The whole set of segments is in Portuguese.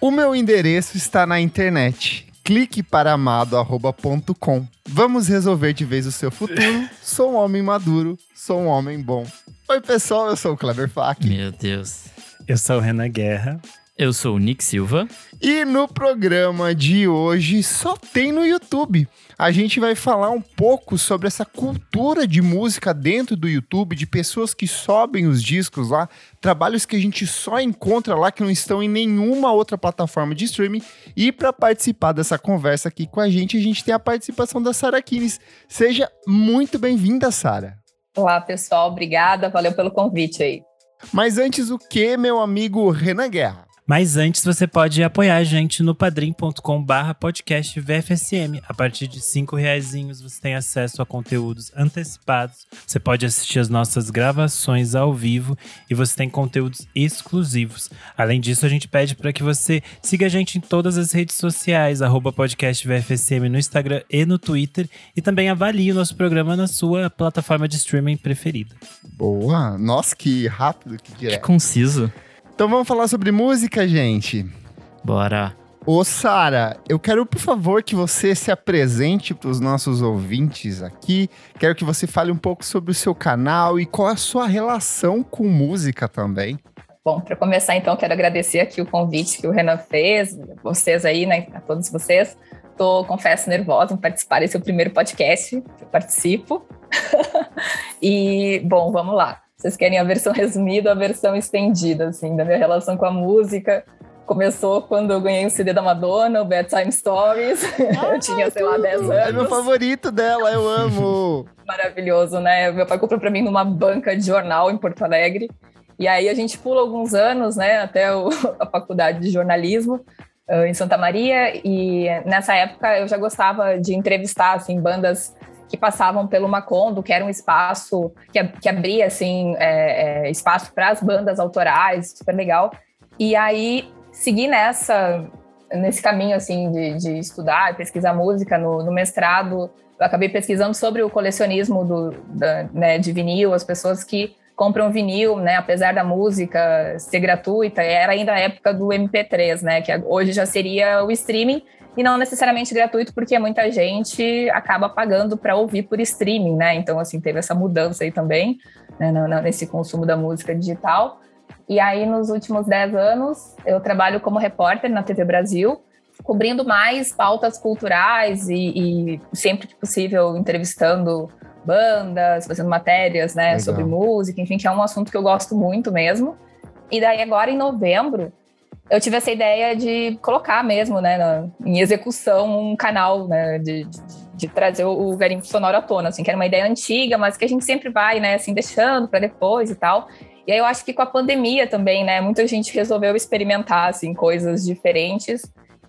O meu endereço está na internet. Clique para amado.com. Vamos resolver de vez o seu futuro. Sou um homem maduro, sou um homem bom. Oi, pessoal, eu sou o Kleber Fak. Meu Deus. Eu sou o Renan Guerra. Eu sou o Nick Silva. E no programa de hoje só tem no YouTube. A gente vai falar um pouco sobre essa cultura de música dentro do YouTube, de pessoas que sobem os discos lá, trabalhos que a gente só encontra lá que não estão em nenhuma outra plataforma de streaming. E para participar dessa conversa aqui com a gente, a gente tem a participação da Sara Kines. Seja muito bem-vinda, Sara. Olá, pessoal. Obrigada. Valeu pelo convite aí. Mas antes o que, meu amigo Renan Guerra? Mas antes você pode apoiar a gente no padrim.com barra podcast VFSM. A partir de cinco reais você tem acesso a conteúdos antecipados. Você pode assistir as nossas gravações ao vivo e você tem conteúdos exclusivos. Além disso, a gente pede para que você siga a gente em todas as redes sociais, arroba podcast VFSM no Instagram e no Twitter. E também avalie o nosso programa na sua plataforma de streaming preferida. Boa! Nossa, que rápido, que direto. Que conciso. Então vamos falar sobre música, gente. Bora. Ô, Sara, eu quero, por favor, que você se apresente para os nossos ouvintes aqui. Quero que você fale um pouco sobre o seu canal e qual é a sua relação com música também. Bom, para começar, então, quero agradecer aqui o convite que o Renan fez, vocês aí, né, a todos vocês. Tô, confesso, nervosa em participar desse é o primeiro podcast que eu participo. e, bom, vamos lá. Vocês querem a versão resumida a versão estendida, assim, da minha relação com a música? Começou quando eu ganhei o CD da Madonna, o Bedtime Stories. Ah, eu tinha, sei lá, 10 anos. É meu favorito dela, eu amo. Maravilhoso, né? Meu pai comprou para mim numa banca de jornal em Porto Alegre. E aí a gente pula alguns anos, né, até o, a faculdade de jornalismo uh, em Santa Maria. E nessa época eu já gostava de entrevistar, assim, bandas que passavam pelo Macondo, que era um espaço que, que abria assim é, é, espaço para as bandas autorais, super legal. E aí segui nessa nesse caminho assim de, de estudar, pesquisar música no, no mestrado. Eu acabei pesquisando sobre o colecionismo do, da, né, de vinil, as pessoas que compram vinil, né, apesar da música ser gratuita, era ainda a época do MP3, né, que hoje já seria o streaming, e não necessariamente gratuito, porque muita gente acaba pagando para ouvir por streaming, né? Então, assim, teve essa mudança aí também, né, nesse consumo da música digital. E aí, nos últimos 10 anos, eu trabalho como repórter na TV Brasil, cobrindo mais pautas culturais e, e sempre que possível entrevistando bandas, fazendo matérias, né, Legal. sobre música, enfim, que é um assunto que eu gosto muito mesmo. E daí agora em novembro eu tive essa ideia de colocar mesmo, né, na, em execução, um canal, né, de, de, de trazer o, o garimpo sonoro à tona, assim, que era uma ideia antiga, mas que a gente sempre vai, né, assim, deixando para depois e tal. E aí eu acho que com a pandemia também, né, muita gente resolveu experimentar, assim, coisas diferentes.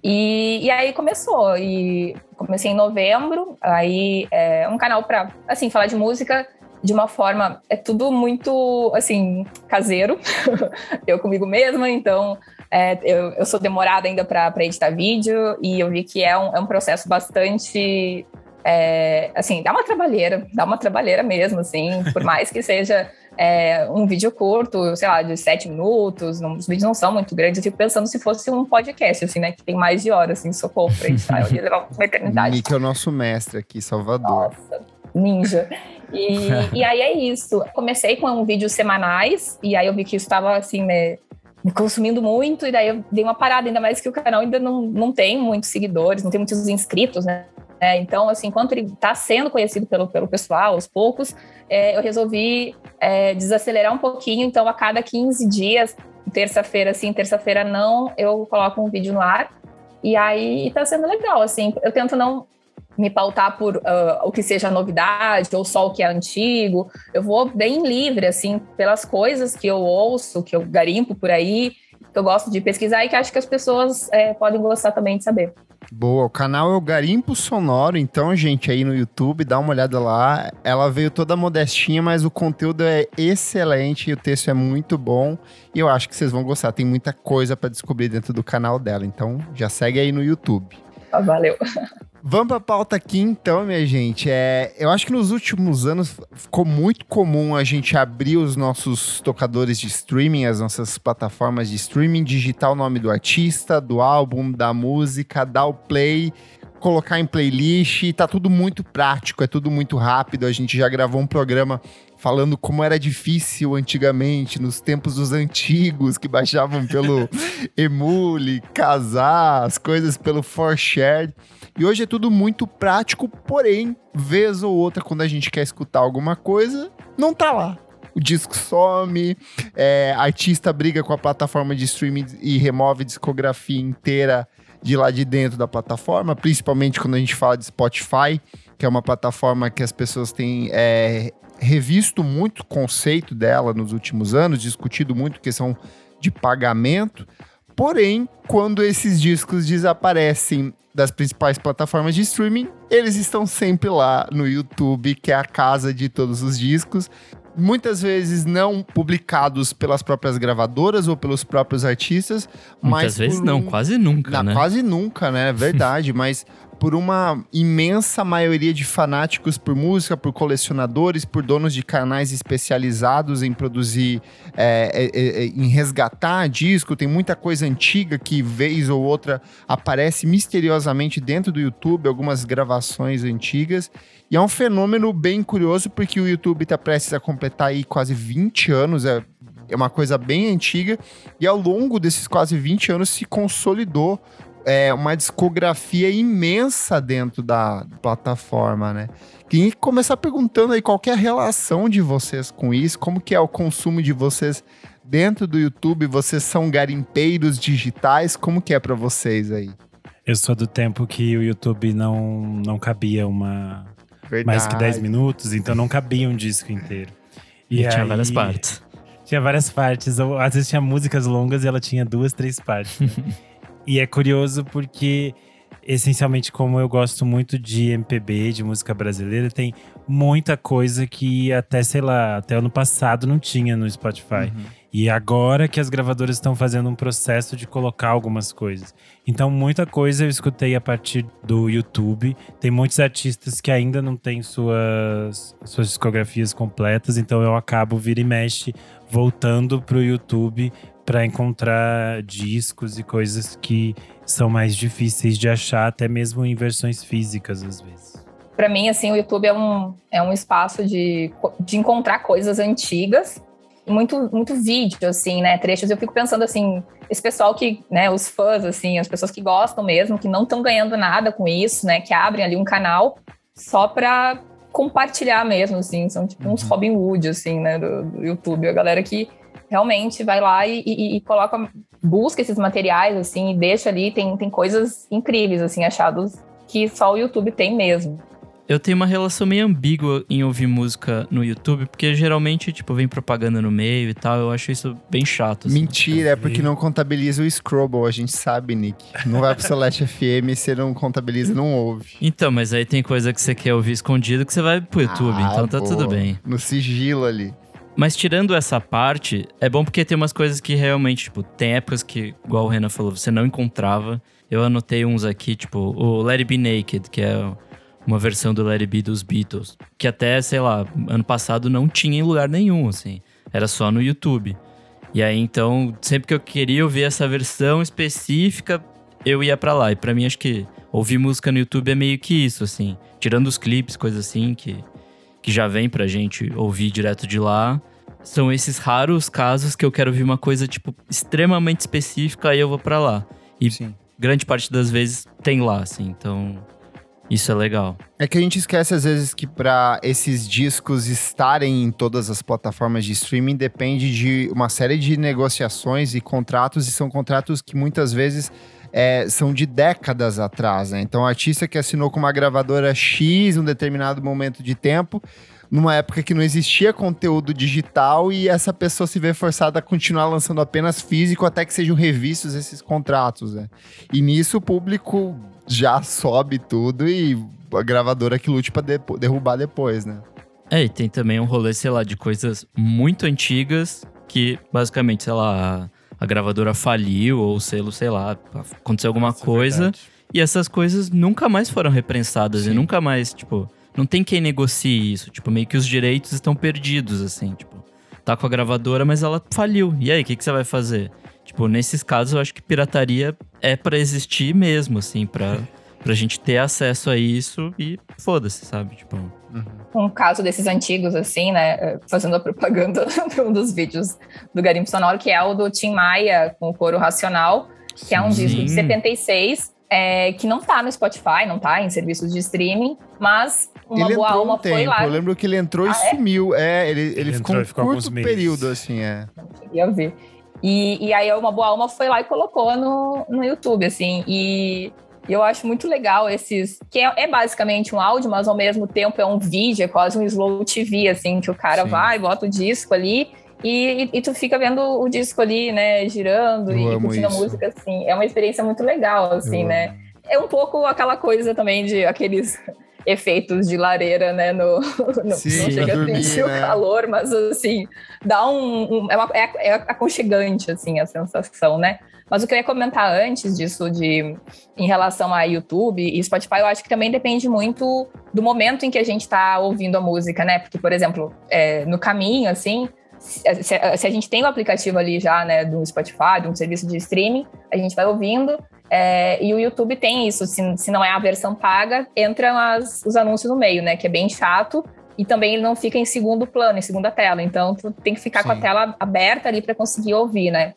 E, e aí começou, e comecei em novembro, aí é um canal para, assim, falar de música de uma forma, é tudo muito, assim, caseiro, eu comigo mesma, então é, eu, eu, sou demorada ainda para editar vídeo e eu vi que é um, é um processo bastante. É, assim, dá uma trabalheira, dá uma trabalheira mesmo, assim, por mais que seja é, um vídeo curto, sei lá, de sete minutos, não, os vídeos não são muito grandes, eu fico pensando se fosse um podcast, assim, né, que tem mais de horas, assim, socorro pra editar, eu ia levar uma eternidade. Nick é o nosso mestre aqui, Salvador. Nossa, ninja. E, e aí é isso, comecei com vídeos semanais, e aí eu vi que isso estava, assim, né, consumindo muito, e daí eu dei uma parada, ainda mais que o canal ainda não, não tem muitos seguidores, não tem muitos inscritos, né? É, então, assim, enquanto ele está sendo conhecido pelo, pelo pessoal, aos poucos, é, eu resolvi é, desacelerar um pouquinho. Então, a cada 15 dias, terça-feira sim, terça-feira não, eu coloco um vídeo no ar. E aí está sendo legal, assim. Eu tento não me pautar por uh, o que seja novidade ou só o que é antigo. Eu vou bem livre, assim, pelas coisas que eu ouço, que eu garimpo por aí, que eu gosto de pesquisar e que acho que as pessoas é, podem gostar também de saber. Boa, o canal é o Garimpo Sonoro, então, gente, aí no YouTube, dá uma olhada lá. Ela veio toda modestinha, mas o conteúdo é excelente e o texto é muito bom. E eu acho que vocês vão gostar, tem muita coisa para descobrir dentro do canal dela. Então, já segue aí no YouTube. Valeu. Vamos pra pauta aqui então, minha gente. É, eu acho que nos últimos anos ficou muito comum a gente abrir os nossos tocadores de streaming, as nossas plataformas de streaming, digitar o nome do artista, do álbum, da música, dar o play, colocar em playlist. Tá tudo muito prático, é tudo muito rápido. A gente já gravou um programa falando como era difícil antigamente, nos tempos dos antigos, que baixavam pelo Emule, casar, as coisas pelo ForShare. E hoje é tudo muito prático, porém, vez ou outra, quando a gente quer escutar alguma coisa, não tá lá. O disco some, é, artista briga com a plataforma de streaming e remove discografia inteira de lá de dentro da plataforma, principalmente quando a gente fala de Spotify, que é uma plataforma que as pessoas têm é, revisto muito o conceito dela nos últimos anos, discutido muito questão de pagamento. Porém, quando esses discos desaparecem das principais plataformas de streaming, eles estão sempre lá no YouTube, que é a casa de todos os discos. Muitas vezes não publicados pelas próprias gravadoras ou pelos próprios artistas. Muitas vezes um... não, quase nunca, não, né? Quase nunca, né? É verdade, mas por uma imensa maioria de fanáticos por música, por colecionadores, por donos de canais especializados em produzir, é, é, é, em resgatar disco. Tem muita coisa antiga que, vez ou outra, aparece misteriosamente dentro do YouTube, algumas gravações antigas. E é um fenômeno bem curioso, porque o YouTube está prestes a completar aí quase 20 anos, é, é uma coisa bem antiga, e ao longo desses quase 20 anos se consolidou é, uma discografia imensa dentro da plataforma, né? Queria começar perguntando aí qual é a relação de vocês com isso, como que é o consumo de vocês dentro do YouTube, vocês são garimpeiros digitais, como que é para vocês aí? Eu sou do tempo que o YouTube não, não cabia uma Verdade. mais que 10 minutos, então não cabia um disco inteiro. E, e aí, tinha várias partes. Tinha várias partes, ou, às vezes tinha músicas longas e ela tinha duas, três partes. Né? E é curioso porque, essencialmente, como eu gosto muito de MPB, de música brasileira, tem muita coisa que até, sei lá, até ano passado não tinha no Spotify. Uhum. E agora que as gravadoras estão fazendo um processo de colocar algumas coisas. Então, muita coisa eu escutei a partir do YouTube. Tem muitos artistas que ainda não têm suas, suas discografias completas, então eu acabo vira e mexe voltando pro YouTube para encontrar discos e coisas que são mais difíceis de achar, até mesmo em versões físicas às vezes. Para mim, assim, o YouTube é um, é um espaço de, de encontrar coisas antigas muito muito vídeo assim, né, trechos. Eu fico pensando assim, esse pessoal que, né, os fãs assim, as pessoas que gostam mesmo, que não estão ganhando nada com isso, né, que abrem ali um canal só para compartilhar mesmo, assim, são tipo uns uhum. Robin Hood assim, né, do, do YouTube, a galera que realmente vai lá e, e, e, coloca, busca esses materiais, assim, e deixa ali, tem, tem coisas incríveis, assim, achados que só o YouTube tem mesmo. Eu tenho uma relação meio ambígua em ouvir música no YouTube, porque geralmente, tipo, vem propaganda no meio e tal. Eu acho isso bem chato. Assim. Mentira, é porque não contabiliza o Scrubble, a gente sabe, Nick. Não vai pro Celeste FM, você não contabiliza, não ouve. Então, mas aí tem coisa que você quer ouvir escondido que você vai pro YouTube, ah, então tá pô, tudo bem. No sigilo ali. Mas tirando essa parte, é bom porque tem umas coisas que realmente, tipo, tem épocas que, igual o Renan falou, você não encontrava. Eu anotei uns aqui, tipo, o Let It Be Naked, que é uma versão do Let It Be dos Beatles, que até, sei lá, ano passado não tinha em lugar nenhum, assim. Era só no YouTube. E aí, então, sempre que eu queria ouvir essa versão específica, eu ia para lá. E para mim, acho que ouvir música no YouTube é meio que isso, assim. Tirando os clipes, coisas assim, que que já vem pra gente ouvir direto de lá. São esses raros casos que eu quero ouvir uma coisa, tipo, extremamente específica, aí eu vou para lá. E Sim. grande parte das vezes tem lá, assim, então. Isso é legal. É que a gente esquece às vezes que para esses discos estarem em todas as plataformas de streaming depende de uma série de negociações e contratos, e são contratos que muitas vezes é, são de décadas atrás, né? Então, o artista que assinou com uma gravadora X um determinado momento de tempo, numa época que não existia conteúdo digital e essa pessoa se vê forçada a continuar lançando apenas físico até que sejam revistos esses contratos, né? E nisso o público já sobe tudo e a gravadora que lute para de derrubar depois, né? É, e tem também um rolê, sei lá, de coisas muito antigas que basicamente, sei lá, a gravadora faliu ou o selo, sei lá, aconteceu alguma Nossa, é coisa. É E essas coisas nunca mais foram reprensadas Sim. e nunca mais, tipo, não tem quem negocie isso. Tipo, meio que os direitos estão perdidos, assim, tipo. Tá com a gravadora, mas ela faliu. E aí, o que, que você vai fazer? Tipo, nesses casos, eu acho que pirataria é pra existir mesmo, assim, pra, pra gente ter acesso a isso e foda-se, sabe? Tipo. Um caso desses antigos, assim, né? eh, Fazendo a propaganda de um dos vídeos do Garimpo Sonoro, que é o do Tim Maia com o Coro Racional, que é um Sim. disco de 76, é, que não tá no Spotify, não tá em serviços de streaming, mas uma ele boa alma um foi tempo, lá. eu lembro que ele entrou e Ah, é? sumiu. É, ele, ele, Ele ficou entrou um e ficou curto meses. período, assim, é. Ia ver. E, e aí uma boa alma foi lá e colocou no, no YouTube, assim. E eu acho muito legal esses. Que é, é basicamente um áudio, mas ao mesmo tempo é um vídeo, é quase um slow TV, assim, que o cara Sim. vai, bota o disco ali. E, e, e tu fica vendo o disco ali, né, girando Eu e curtindo a música, assim. É uma experiência muito legal, assim, Eu né? amo. É um pouco aquela coisa também de aqueles efeitos de lareira, né? No, no, Sim, não chega a sentir né? o calor, mas assim, dá um. um- é, uma, é, é aconchegante, assim, a sensação, né? Mas o que eu ia comentar antes disso, de em relação a YouTube e Spotify, eu acho que também depende muito do momento em que a gente está ouvindo a música, né? Porque, por exemplo, é, no caminho, assim, se, se- se a gente tem o aplicativo ali já, né, do Spotify, de um serviço de streaming, a gente vai ouvindo. é, e o YouTube tem isso, se, se não é a versão paga, entram as- os anúncios no meio, né? Que é bem chato. E também ele não fica em segundo plano, em segunda tela. Então, tu tem que ficar com a Sim. tela aberta ali para conseguir ouvir, né?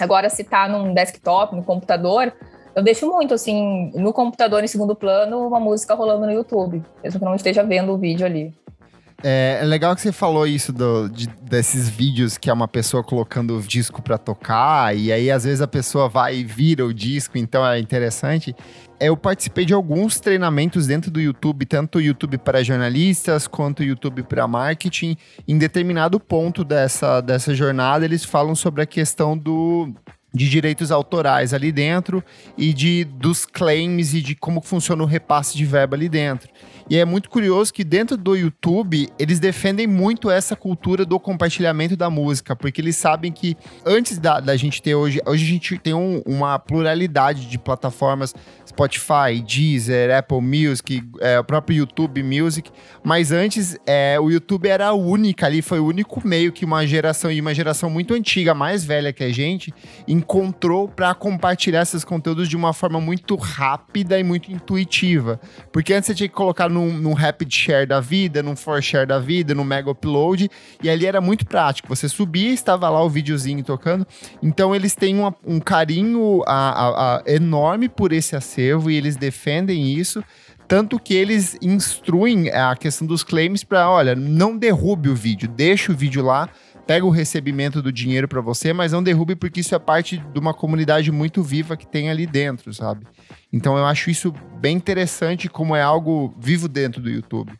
Agora, se tá num desktop, no computador, eu deixo muito, assim, no computador em segundo plano, uma música rolando no YouTube, mesmo que não esteja vendo o vídeo ali. É, é legal que você falou isso do- de- desses vídeos que é uma pessoa colocando o disco pra tocar, e aí às vezes a pessoa vai e vira o disco, então é interessante. É, Eu participei de alguns treinamentos dentro do YouTube, tanto o YouTube para jornalistas quanto o YouTube para marketing. Em determinado ponto dessa, dessa jornada, eles falam sobre a questão do, de direitos autorais ali dentro e de dos claims e de como funciona o repasse de verba ali dentro. E é muito curioso que dentro do YouTube eles defendem muito essa cultura do compartilhamento da música, porque eles sabem que antes da, da gente ter hoje, hoje a gente tem um- uma pluralidade de plataformas, Spotify, Deezer, Apple Music, é, o próprio YouTube Music, mas antes é, o YouTube era a única ali, foi o único meio que uma geração e uma geração muito antiga, mais velha que a gente, encontrou para compartilhar esses conteúdos de uma forma muito rápida e muito intuitiva. Porque antes você tinha que colocar num, num Rapid Share da vida, num For Share da vida, num Mega Upload, e ali era muito prático. Você subia estava lá o videozinho tocando. Então eles têm uma- um carinho a- a- a- enorme por esse acervo e eles defendem isso. Tanto que eles instruem a questão dos claims para, olha, não derrube o vídeo, deixa o vídeo lá, pega o recebimento do dinheiro para você, mas não derrube porque isso é parte de uma comunidade muito viva que tem ali dentro, sabe? Então eu acho isso bem interessante como é algo vivo dentro do YouTube.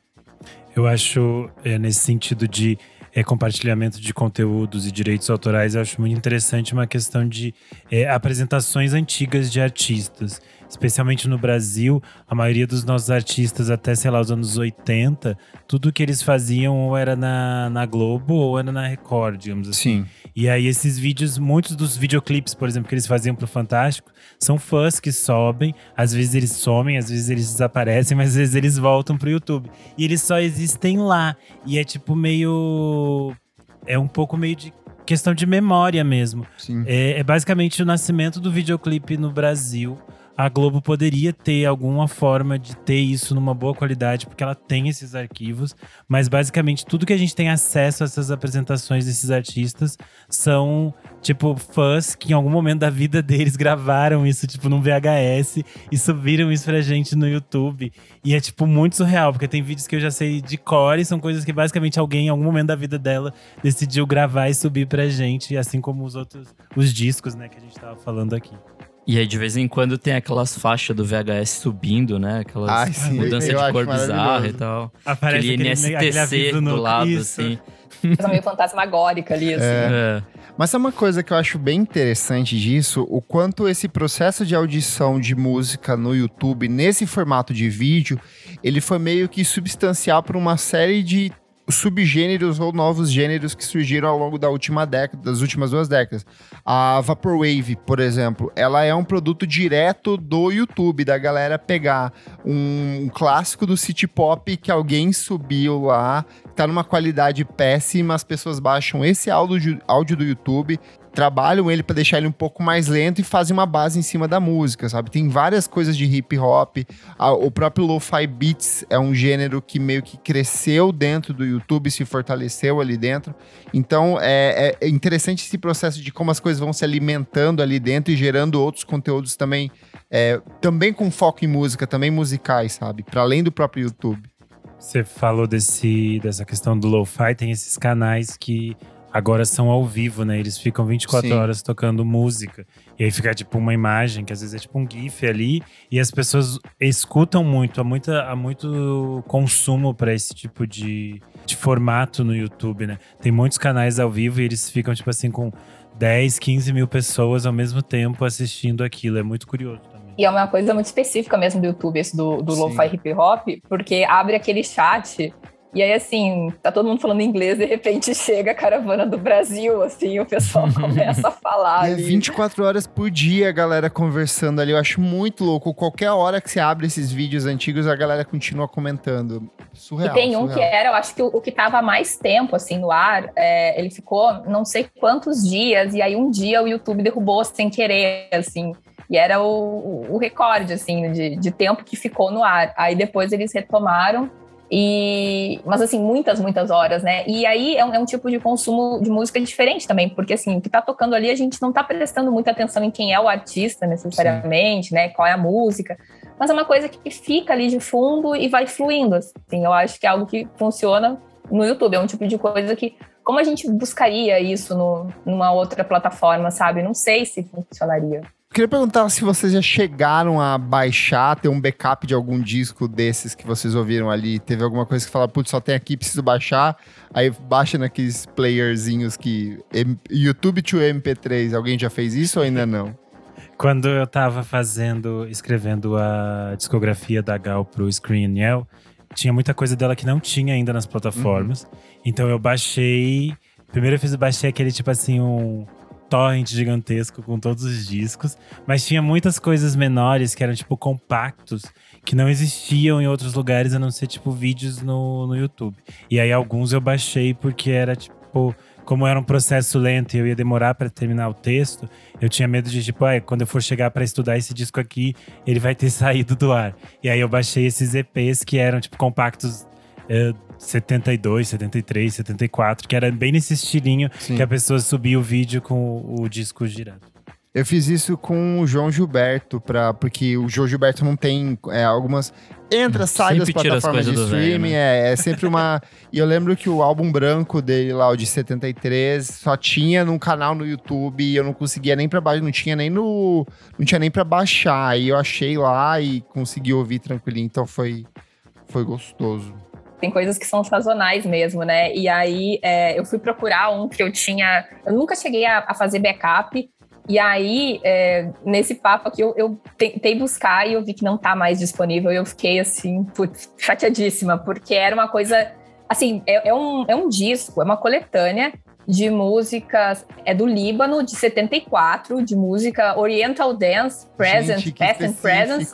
Eu acho, é, nesse sentido de é, compartilhamento de conteúdos e direitos autorais, eu acho muito interessante uma questão de é, apresentações antigas de artistas. Especialmente no Brasil, a maioria dos nossos artistas, até, sei lá, os anos 80, tudo que eles faziam ou era na, na Globo ou era na Record, digamos assim. E aí, esses vídeos, muitos dos videoclipes, por exemplo, que eles faziam pro Fantástico, são fãs que sobem. Às vezes eles somem, às vezes eles desaparecem, mas às vezes eles voltam pro YouTube. E eles só existem lá. E é tipo meio. É um pouco meio de questão de memória mesmo. Sim. É, é basicamente o nascimento do videoclipe no Brasil. A Globo poderia ter alguma forma de ter isso numa boa qualidade, porque ela tem esses arquivos, mas basicamente tudo que a gente tem acesso a essas apresentações desses artistas são, tipo, fãs que em algum momento da vida deles gravaram isso, tipo, num VHS e subiram isso pra gente no YouTube. E é, tipo, muito surreal, porque tem vídeos que eu já sei de cor e são coisas que basicamente alguém em algum momento da vida dela decidiu gravar e subir pra gente, assim como os outros, os discos, né, que a gente tava falando aqui. E aí, de vez em quando, tem aquelas faixas do VHS subindo, né? Aquelas Ai, sim, mudança eu de cor bizarra e tal. Aparece Aquele aquele, aquele NSTC aviso no do lado, isso. assim. Coisa meio fantasmagórica ali, assim. É. Mas é uma coisa que eu acho bem interessante disso, o quanto esse processo de audição de música no YouTube, nesse formato de vídeo, ele foi meio que substancial para uma série de subgêneros ou novos gêneros que surgiram ao longo da última década, das últimas duas décadas. A Vaporwave, por exemplo, ela é um produto direto do YouTube, da galera pegar um, clássico do city pop que alguém subiu lá, tá numa qualidade péssima, as pessoas baixam esse áudio, áudio do YouTube trabalham ele para deixar ele um pouco mais lento e fazem uma base em cima da música, sabe? Tem várias coisas de hip hop. o próprio lo-fi beats é um gênero que meio que cresceu dentro do YouTube, se fortaleceu ali dentro. Então é, é interessante esse processo de como as coisas vão se alimentando ali dentro e gerando outros conteúdos também, é, também com foco em música, também musicais, sabe? Para além do próprio YouTube. Você falou desse, dessa questão do lo-fi, tem esses canais que agora são ao vivo, né? Eles ficam 24 Sim. horas tocando música. E aí fica tipo uma imagem, que às vezes é tipo um GIF ali, e as pessoas escutam muito, há, muita, há muito consumo para esse tipo de, de formato no YouTube, né? Tem muitos canais ao vivo e eles ficam, tipo assim, com 10, 15 mil pessoas ao mesmo tempo assistindo aquilo. É muito curioso. E é uma coisa muito específica mesmo do YouTube, esse do, do Lo-Fi Hip Hop, porque abre aquele chat e aí, assim, tá todo mundo falando inglês, de repente chega a caravana do Brasil, assim, o pessoal começa a falar. E é 24 horas por dia a galera conversando ali. Eu acho muito louco. Qualquer hora que você abre esses vídeos antigos, a galera continua comentando. Surreal. E tem um surreal. que era, eu acho que o, o que tava mais tempo, assim, no ar, é, ele ficou não sei quantos dias, e aí um dia o YouTube derrubou sem querer, assim. E era o, o recorde, assim, de, de tempo que ficou no ar. Aí depois eles retomaram e, mas assim, muitas, muitas horas, né? E aí é um, é um, tipo de consumo de música diferente também, porque assim, o que tá tocando ali, a gente não tá prestando muita atenção em quem é o artista necessariamente, Sim. né? Qual é a música. Mas é uma coisa que fica ali de fundo e vai fluindo. Assim, eu acho que é algo que funciona no YouTube. É um tipo de coisa que, como a gente buscaria isso no, numa outra plataforma, sabe? Não sei se funcionaria. Queria perguntar se vocês já chegaram a baixar, ter um backup de algum disco desses que vocês ouviram ali. Teve alguma coisa que fala, putz, só tem aqui, preciso baixar. Aí baixa naqueles playerzinhos que. YouTube to MP3. Alguém já fez isso ou ainda não? Quando eu tava fazendo, escrevendo a discografia da Gal pro Screen Yell, tinha muita coisa dela que não tinha ainda nas plataformas. Uhum. Então eu baixei. Primeiro eu fiz, baixei aquele tipo assim, um torrent gigantesco com todos os discos, mas tinha muitas coisas menores que eram tipo compactos que não existiam em outros lugares a não ser tipo vídeos no, no YouTube. E aí alguns eu baixei porque era tipo como era um processo lento e eu ia demorar para terminar o texto, eu tinha medo de tipo, ah, quando eu for chegar para estudar esse disco aqui, ele vai ter saído do ar. E aí eu baixei esses EPs que eram tipo compactos 72, 73, 74, que era bem nesse estilinho Sim. que a pessoa subia o vídeo com o disco girando. Eu fiz isso com o João Gilberto, pra, porque o João Gilberto não tem é, algumas. Entra, sai das plataformas de streaming, velho, né? é, é sempre uma. e eu lembro que o álbum branco dele lá, o de 73, só tinha num canal no YouTube e eu não conseguia nem pra baixar, não tinha nem no. Não tinha nem pra baixar. Aí eu achei lá e consegui ouvir tranquilinho, então foi, foi gostoso tem coisas que são sazonais mesmo, né? E aí é, eu fui procurar um que eu tinha. Eu nunca cheguei a, a fazer backup. E aí, é, nesse papo aqui, eu, eu, tentei buscar e eu vi que não tá mais disponível. E eu fiquei assim, putz, chateadíssima, porque era uma coisa. Assim, é, é, um, é um disco, é uma coletânea de músicas. É do Líbano, de 74, de música Oriental Dance, Present, Gente, Past and Present.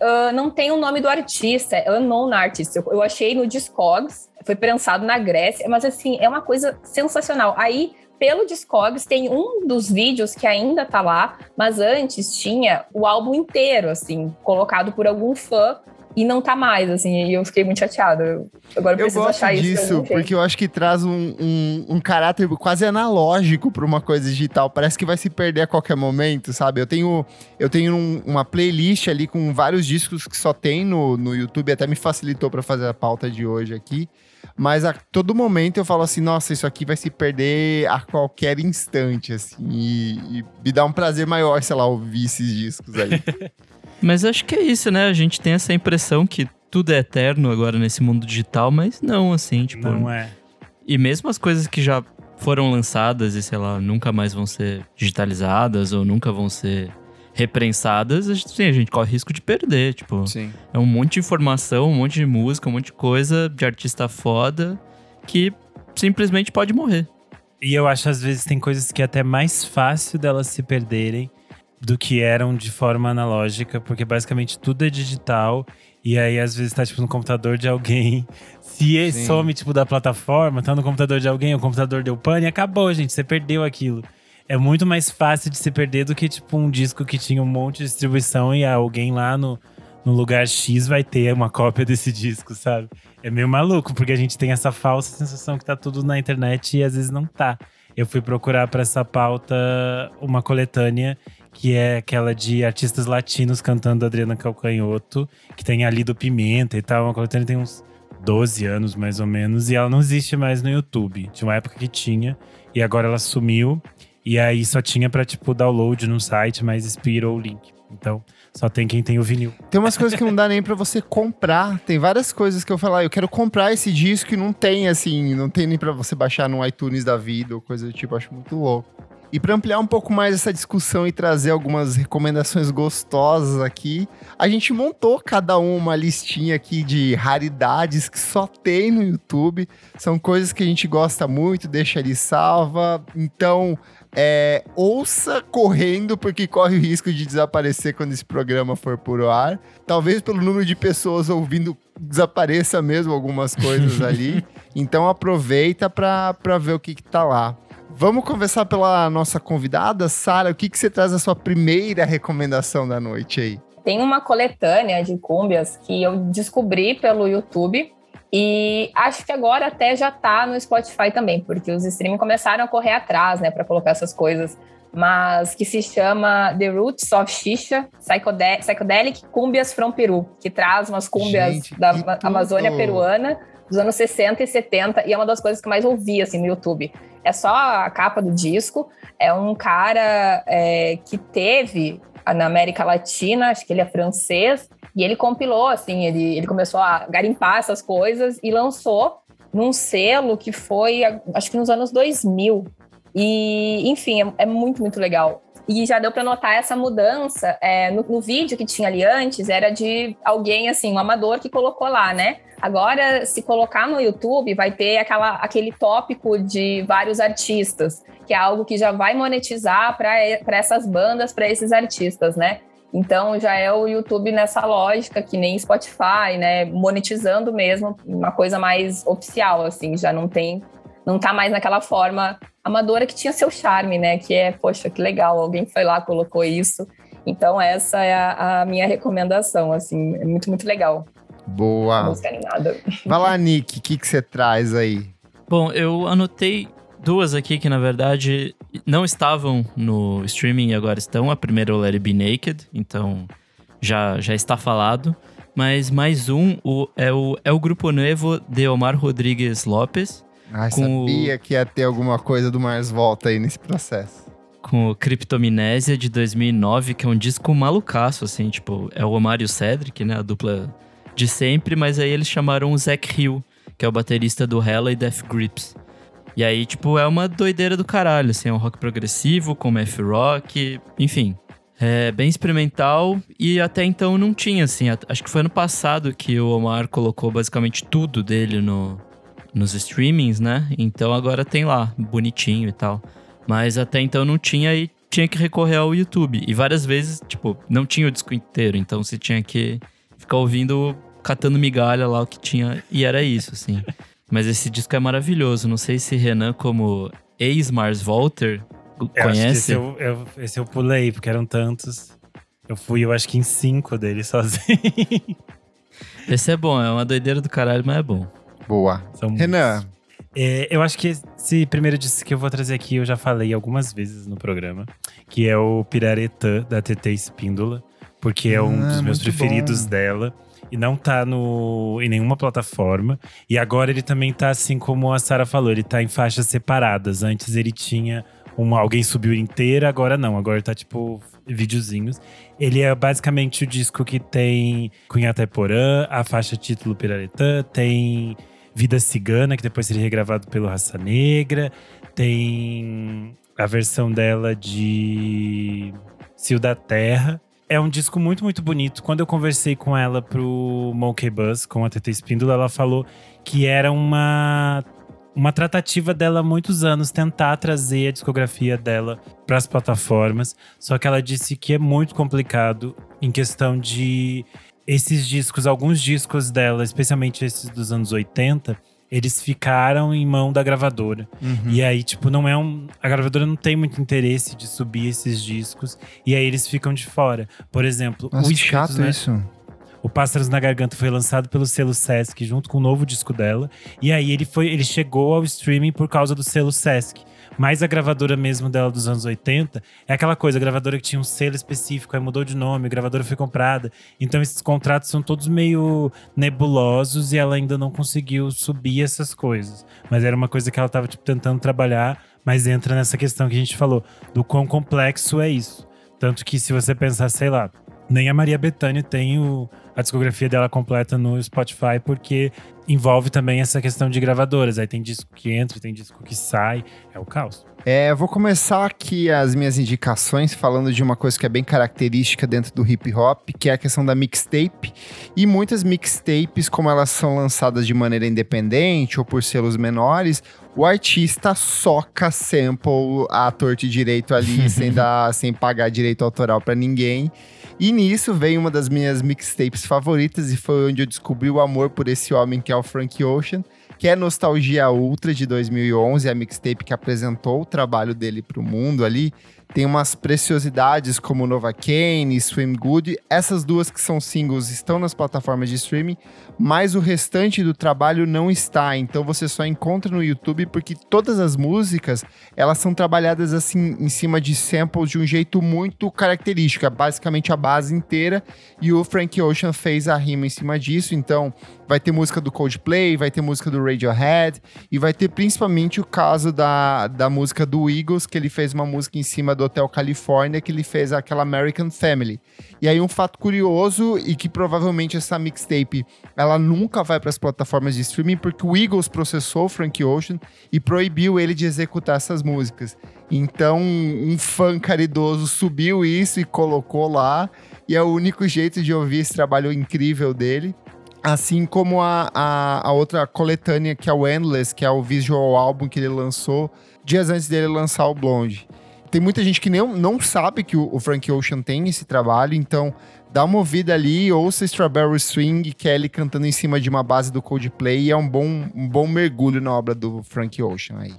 Uh, não tem o nome do artista, é Unknown Artist. Eu, eu achei no Discogs, foi prensado na Grécia, mas assim, é uma coisa sensacional. Aí, pelo Discogs, tem um dos vídeos que ainda tá lá, mas antes tinha o álbum inteiro, assim, colocado por algum fã e não tá mais, assim, e eu fiquei muito chateada. Agora eu preciso eu gosto achar disso, isso. porque eu acho que traz um, um, um caráter quase analógico para uma coisa digital. Parece que vai se perder a qualquer momento, sabe? Eu tenho, eu tenho um, uma playlist ali com vários discos que só tem no, no YouTube, até me facilitou para fazer a pauta de hoje aqui. Mas a todo momento eu falo assim, nossa, isso aqui vai se perder a qualquer instante, assim. E, e me dá um prazer maior, sei lá, ouvir esses discos aí. Mas acho que é isso, né? A gente tem essa impressão que tudo é eterno agora nesse mundo digital, mas não, assim, tipo. Não é. E mesmo as coisas que já foram lançadas e, sei lá, nunca mais vão ser digitalizadas ou nunca vão ser reprensadas, a gente, sim, a gente corre risco de perder, tipo. Sim. É um monte de informação, um monte de música, um monte de coisa de artista foda que simplesmente pode morrer. E eu acho, às vezes, tem coisas que é até mais fácil delas se perderem do que eram de forma analógica, porque basicamente tudo é digital. E aí, às vezes, tá, tipo, no computador de alguém. Se Sim. some, tipo, da plataforma, tá no computador de alguém, o computador deu pane, acabou, gente. Você perdeu aquilo. É muito mais fácil de se perder do que, tipo, um disco que tinha um monte de distribuição e alguém lá no, no lugar X vai ter uma cópia desse disco, sabe? É meio maluco, porque a gente tem essa falsa sensação que tá tudo na internet e às vezes não tá. Eu fui procurar para essa pauta uma coletânea que é aquela de artistas latinos cantando Adriana Calcanhoto, que tem ali do Pimenta e tal. Uma coletânea que tem uns 12 anos mais ou menos, e ela não existe mais no YouTube. Tinha uma época que tinha, e agora ela sumiu. E aí só tinha pra, tipo, download no site, mas expirou o link. Então, só tem quem tem o vinil. Tem umas coisas que não dá nem pra você comprar. Tem várias coisas que eu falar, eu quero comprar esse disco e não tem, assim, não tem nem pra você baixar no iTunes da vida ou coisa do tipo. Acho muito louco. E para ampliar um pouco mais essa discussão e trazer algumas recomendações gostosas aqui, a gente montou cada um uma listinha aqui de raridades que só tem no YouTube. São coisas que a gente gosta muito, deixa ali salva. Então, é, ouça correndo, porque corre o risco de desaparecer quando esse programa for por ar. Talvez pelo número de pessoas ouvindo desapareça mesmo algumas coisas ali. Então aproveita para ver o que, que tá lá. Vamos conversar pela nossa convidada, Sara. O que, que você traz a sua primeira recomendação da noite aí? Tem uma coletânea de cúmbias que eu descobri pelo YouTube e acho que agora até já tá no Spotify também, porque os streaming começaram a correr atrás, né, para colocar essas coisas. Mas que se chama The Roots of Xixa Psychode Psychedelic Cúmbias from Peru, que traz umas cúmbias Gente, da Amazônia tudo! peruana dos anos 60 e 70, e é uma das coisas que mais ouvi assim, no YouTube. É só a capa do disco, é um cara é, que teve na América Latina, acho que ele é francês, e ele compilou, assim, ele, ele começou a garimpar essas coisas e lançou num selo que foi, acho que nos anos 2000. E, enfim, é, é muito, muito legal. E já deu para notar essa mudança. é, no, no vídeo que tinha ali antes, era de alguém, assim, um amador que colocou lá, né? Agora, se colocar no YouTube, vai ter aquela, aquele tópico de vários artistas, que é algo que já vai monetizar para essas bandas, para esses artistas, né? Então já é o YouTube nessa lógica, que nem Spotify, né? Monetizando mesmo, uma coisa mais oficial, assim, já não tem, não tá mais naquela forma amadora que tinha seu charme, né? Que é, poxa, que legal, alguém foi lá, colocou isso. Então essa é a, a minha recomendação, assim, é muito, muito legal. Boa. Música animada. Vai lá, Nick, o que, que você traz aí? Bom, eu anotei duas aqui que, na verdade, não estavam no streaming e agora estão. A primeira é o Let It Be Naked, então já, já está falado. Mas mais um o, é, o, é o Grupo Nuevo de Omar Rodrigues Lopes, Ah, Com o- sabia que ia ter alguma coisa do Mars Volta aí nesse processo. com o Criptominésia de 2009, que é um disco malucaço, assim, tipo, é o Omar e o Cedric, né, a dupla de sempre, mas aí eles chamaram o Zac Hill, que é o baterista do Hella e Death Grips. E aí, tipo, é uma doideira do caralho, assim, é um rock progressivo, com math rock, enfim. É bem experimental e até então não tinha, assim, acho que foi ano passado que o Omar colocou basicamente tudo dele no, nos streamings, né? Então agora tem lá, bonitinho e tal. Mas até então não tinha e tinha que recorrer ao YouTube. E várias vezes, tipo, não tinha o disco inteiro. Então você tinha que ficar ouvindo, catando migalha lá o que tinha. E era isso, assim. Mas esse disco é maravilhoso. Não sei se Renan, como ex-Mars Volter, Eu acho que esse conhece. eu, eu- esse eu pulei, porque eram tantos. Eu fui, eu acho que em cinco deles sozinho. Esse é bom, é uma doideira do caralho, mas é bom. Boa. São Renan, É, eu acho que esse primeiro disco que eu vou trazer aqui, eu já falei algumas vezes no programa, que é o Piraretã, da TT Espíndola, porque é um Ah, dos meus preferidos bom. dela. E não tá no, em nenhuma plataforma. E agora ele também tá assim como a Sara falou, ele tá em faixas separadas. Antes ele tinha uma, alguém subiu inteira, agora não. Agora tá tipo videozinhos. Ele é basicamente o disco que tem Cunhata Porã, a faixa título Piraretã, tem Vida Cigana, que depois seria regravado pelo Raça Negra. Tem a versão dela de Cio da Terra. É um disco muito, muito bonito. Quando eu conversei com ela pro Monkey Buzz, com a TT Espíndola, ela falou que era uma uma tratativa dela há muitos anos tentar trazer a discografia dela para as plataformas, só que ela disse que é muito complicado em questão de esses discos, alguns discos dela, especialmente esses dos anos 80, eles ficaram em mão da gravadora. Uhum. E aí, tipo, não é um. A gravadora não tem muito interesse de subir esses discos. E aí eles ficam de fora. Por exemplo, Nossa, que chato né? isso. O Pássaros na Garganta foi lançado pelo selo Sesc junto com o novo disco dela. E aí ele foi, ele chegou ao streaming por causa do selo Sesc. Mas a gravadora mesmo dela dos anos 80 é aquela coisa, a gravadora que tinha um selo específico, aí mudou de nome, a gravadora foi comprada. Então esses contratos são todos meio nebulosos e ela ainda não conseguiu subir essas coisas. Mas era uma coisa que ela estava tipo, tentando trabalhar, mas entra nessa questão que a gente falou, do quão complexo é isso. Tanto que se você pensar, sei lá, nem a Maria Bethânia tem o, a discografia dela completa no Spotify, porque envolve também essa questão de gravadoras. Aí tem disco que entra, tem disco que sai. É o caos. É, eu vou começar aqui as minhas indicações falando de uma coisa que é bem característica dentro do hip hop, que é a questão da mixtape. E muitas mixtapes, como elas são lançadas de maneira independente ou por selos menores, o artista soca sample à torta e direito ali, sem, dar, sem pagar direito autoral para ninguém. E nisso veio uma das minhas mixtapes favoritas e foi onde eu descobri o amor por esse homem que é o Frank Ocean, que é Nostalgia Ultra de 2011, a mixtape que apresentou o trabalho dele para o mundo ali. Tem umas preciosidades como Nova Kane, Swim Good. Essas duas que são singles estão nas plataformas de streaming, mas o restante do trabalho não está. Então você só encontra no YouTube porque todas as músicas elas são trabalhadas assim em cima de samples de um jeito muito característico, é basicamente a base inteira. E o Frank Ocean fez a rima em cima disso. Então vai ter música do Coldplay, vai ter música do Radiohead e vai ter principalmente o caso da, da música do Eagles, que ele fez uma música em cima do Hotel California, que ele fez aquela American Family. E aí um fato curioso e que provavelmente essa mixtape ela nunca vai para as plataformas de streaming porque o Eagles processou o Frank Ocean e proibiu ele de executar essas músicas. Então um fã caridoso subiu isso e colocou lá e é o único jeito de ouvir esse trabalho incrível dele. Assim como a, a, a, outra coletânea, que é o Endless, que é o visual álbum que ele lançou dias antes dele lançar o Blonde. Tem muita gente que nem, não sabe que o, o Frank Ocean tem esse trabalho, então dá uma ouvida ali, ouça Strawberry Swing, que é ele cantando em cima de uma base do Coldplay, e é um bom, um bom mergulho na obra do Frank Ocean aí.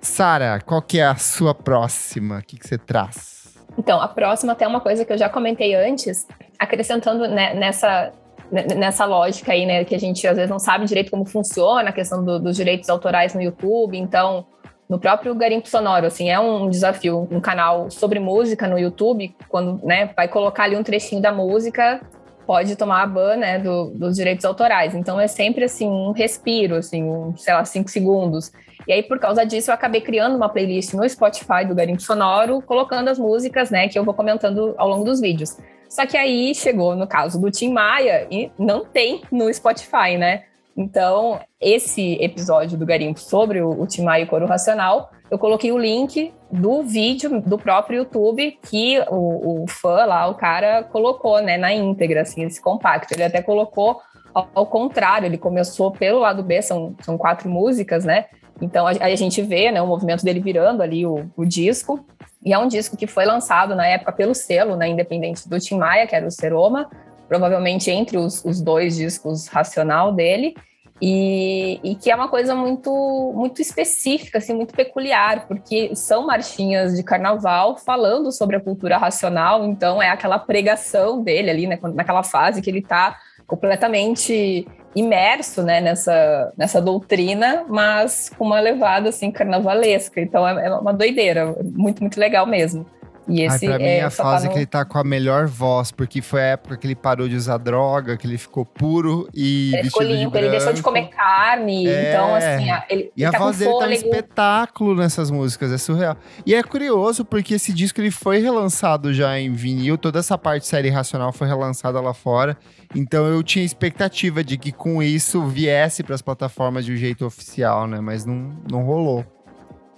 Sara, qual que é a sua próxima? O que, você traz? Então, a próxima até uma coisa que eu já comentei antes, acrescentando né, nessa, nessa lógica aí, né, que a gente às vezes não sabe direito como funciona a questão do, dos direitos autorais no YouTube, então no próprio Garimpo Sonoro, assim, é um desafio, um canal sobre música no YouTube, quando, né, vai colocar ali um trechinho da música, pode tomar a ban, né, do, dos direitos autorais. Então é sempre, assim, um respiro, assim, um, sei lá, cinco segundos. E aí, por causa disso, eu acabei criando uma playlist no Spotify do Garimpo Sonoro, colocando as músicas, né, que eu vou comentando ao longo dos vídeos. Só que aí chegou no caso do Tim Maia e não tem no Spotify, né? Então, esse episódio do Garimpo sobre o, o Tim Maia e o Coro Racional, eu coloquei o link do vídeo do próprio YouTube que o, o fã lá, o cara, colocou, né, na íntegra, assim, esse compacto. Ele até colocou ao, ao contrário, ele começou pelo lado B, são, são quatro músicas, né? Então, aí a gente vê, né, o movimento dele virando ali o, o disco, e é um disco que foi lançado na época pelo selo, né, independente do Tim Maia, que era o Seroma, provavelmente entre os, os dois discos Racional dele, e, e, que é uma coisa muito muito específica, assim, muito peculiar, porque são marchinhas de carnaval falando sobre a cultura racional, então é aquela pregação dele ali, né, naquela fase que ele está completamente imerso né, nessa, nessa doutrina, mas com uma levada assim carnavalesca. Então é, é uma doideira, muito, muito legal mesmo. E esse Ai, pra mim é a fase tá no... que ele tá com a melhor voz, porque foi a época que ele parou de usar droga, que ele ficou puro e ele ficou limpo, ele deixou de comer carne, é... então assim, ele, E ele a tá voz dele fôlego. tá um espetáculo nessas músicas, é surreal. E é curioso porque esse disco ele foi relançado já em vinil, toda essa parte série racional foi relançada lá fora. Então eu tinha expectativa de que com isso viesse para as plataformas de um jeito oficial, né? Mas não, não rolou.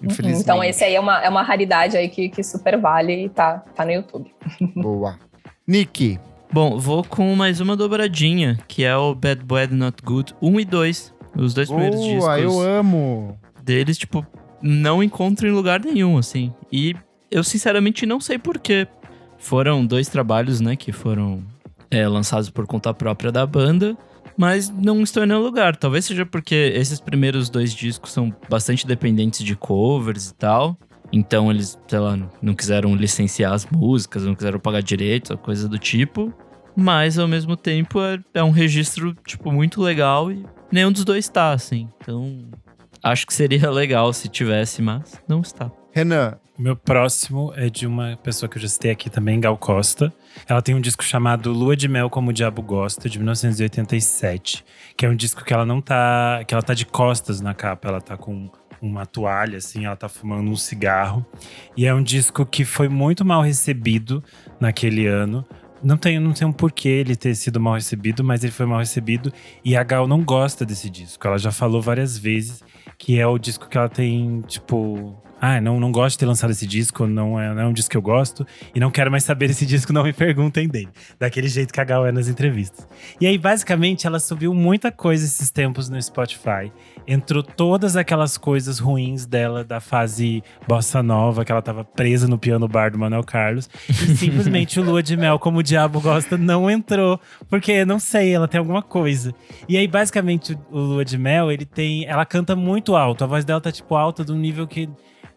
Infelizmente. Então esse aí é uma, é uma raridade aí que, que super vale e tá, tá no YouTube. Boa. Nick. Bom, vou com mais uma dobradinha, que é o Bad Bad Not Good 1 e 2. Os dois primeiros Boa, discos. eu amo. deles, tipo, não encontro em lugar nenhum, assim. E eu sinceramente não sei porquê. Foram dois trabalhos, né, que foram é, lançados por conta própria da banda, mas não estão em nenhum lugar. Talvez seja porque esses primeiros dois discos são bastante dependentes de covers e tal. Então eles, sei lá, não quiseram licenciar as músicas, não quiseram pagar direitos, coisa do tipo. Mas ao mesmo tempo é, é um registro, tipo, muito legal e nenhum dos dois está, assim. Então acho que seria legal se tivesse, mas não está. Renan. Meu próximo é de uma pessoa que eu já citei aqui também, Gal Costa. Ela tem um disco chamado Lua de Mel Como o Diabo Gosta, de 1987. Que é um disco que ela não tá. que ela tá de costas na capa, ela tá com uma toalha, assim, ela tá fumando um cigarro. E é um disco que foi muito mal recebido naquele ano. Não tem, não tem um porquê ele ter sido mal recebido, mas ele foi mal recebido. E a Gal não gosta desse disco. Ela já falou várias vezes que é o disco que ela tem, tipo, ah, não, não gosto de ter lançado esse disco, não é, não é um disco que eu gosto, e não quero mais saber desse disco, não me perguntem dele. Daquele jeito que a Gal é nas entrevistas. E aí, basicamente, ela subiu muita coisa esses tempos no Spotify. Entrou todas aquelas coisas ruins dela da fase bossa nova, que ela tava presa no piano bar do Manuel Carlos. E simplesmente o Lua de Mel, como o diabo gosta, não entrou. Porque, não sei, ela tem alguma coisa. E aí, basicamente, o Lua de Mel, ele tem. Ela canta muito alto. A voz dela tá, tipo, alta de um nível que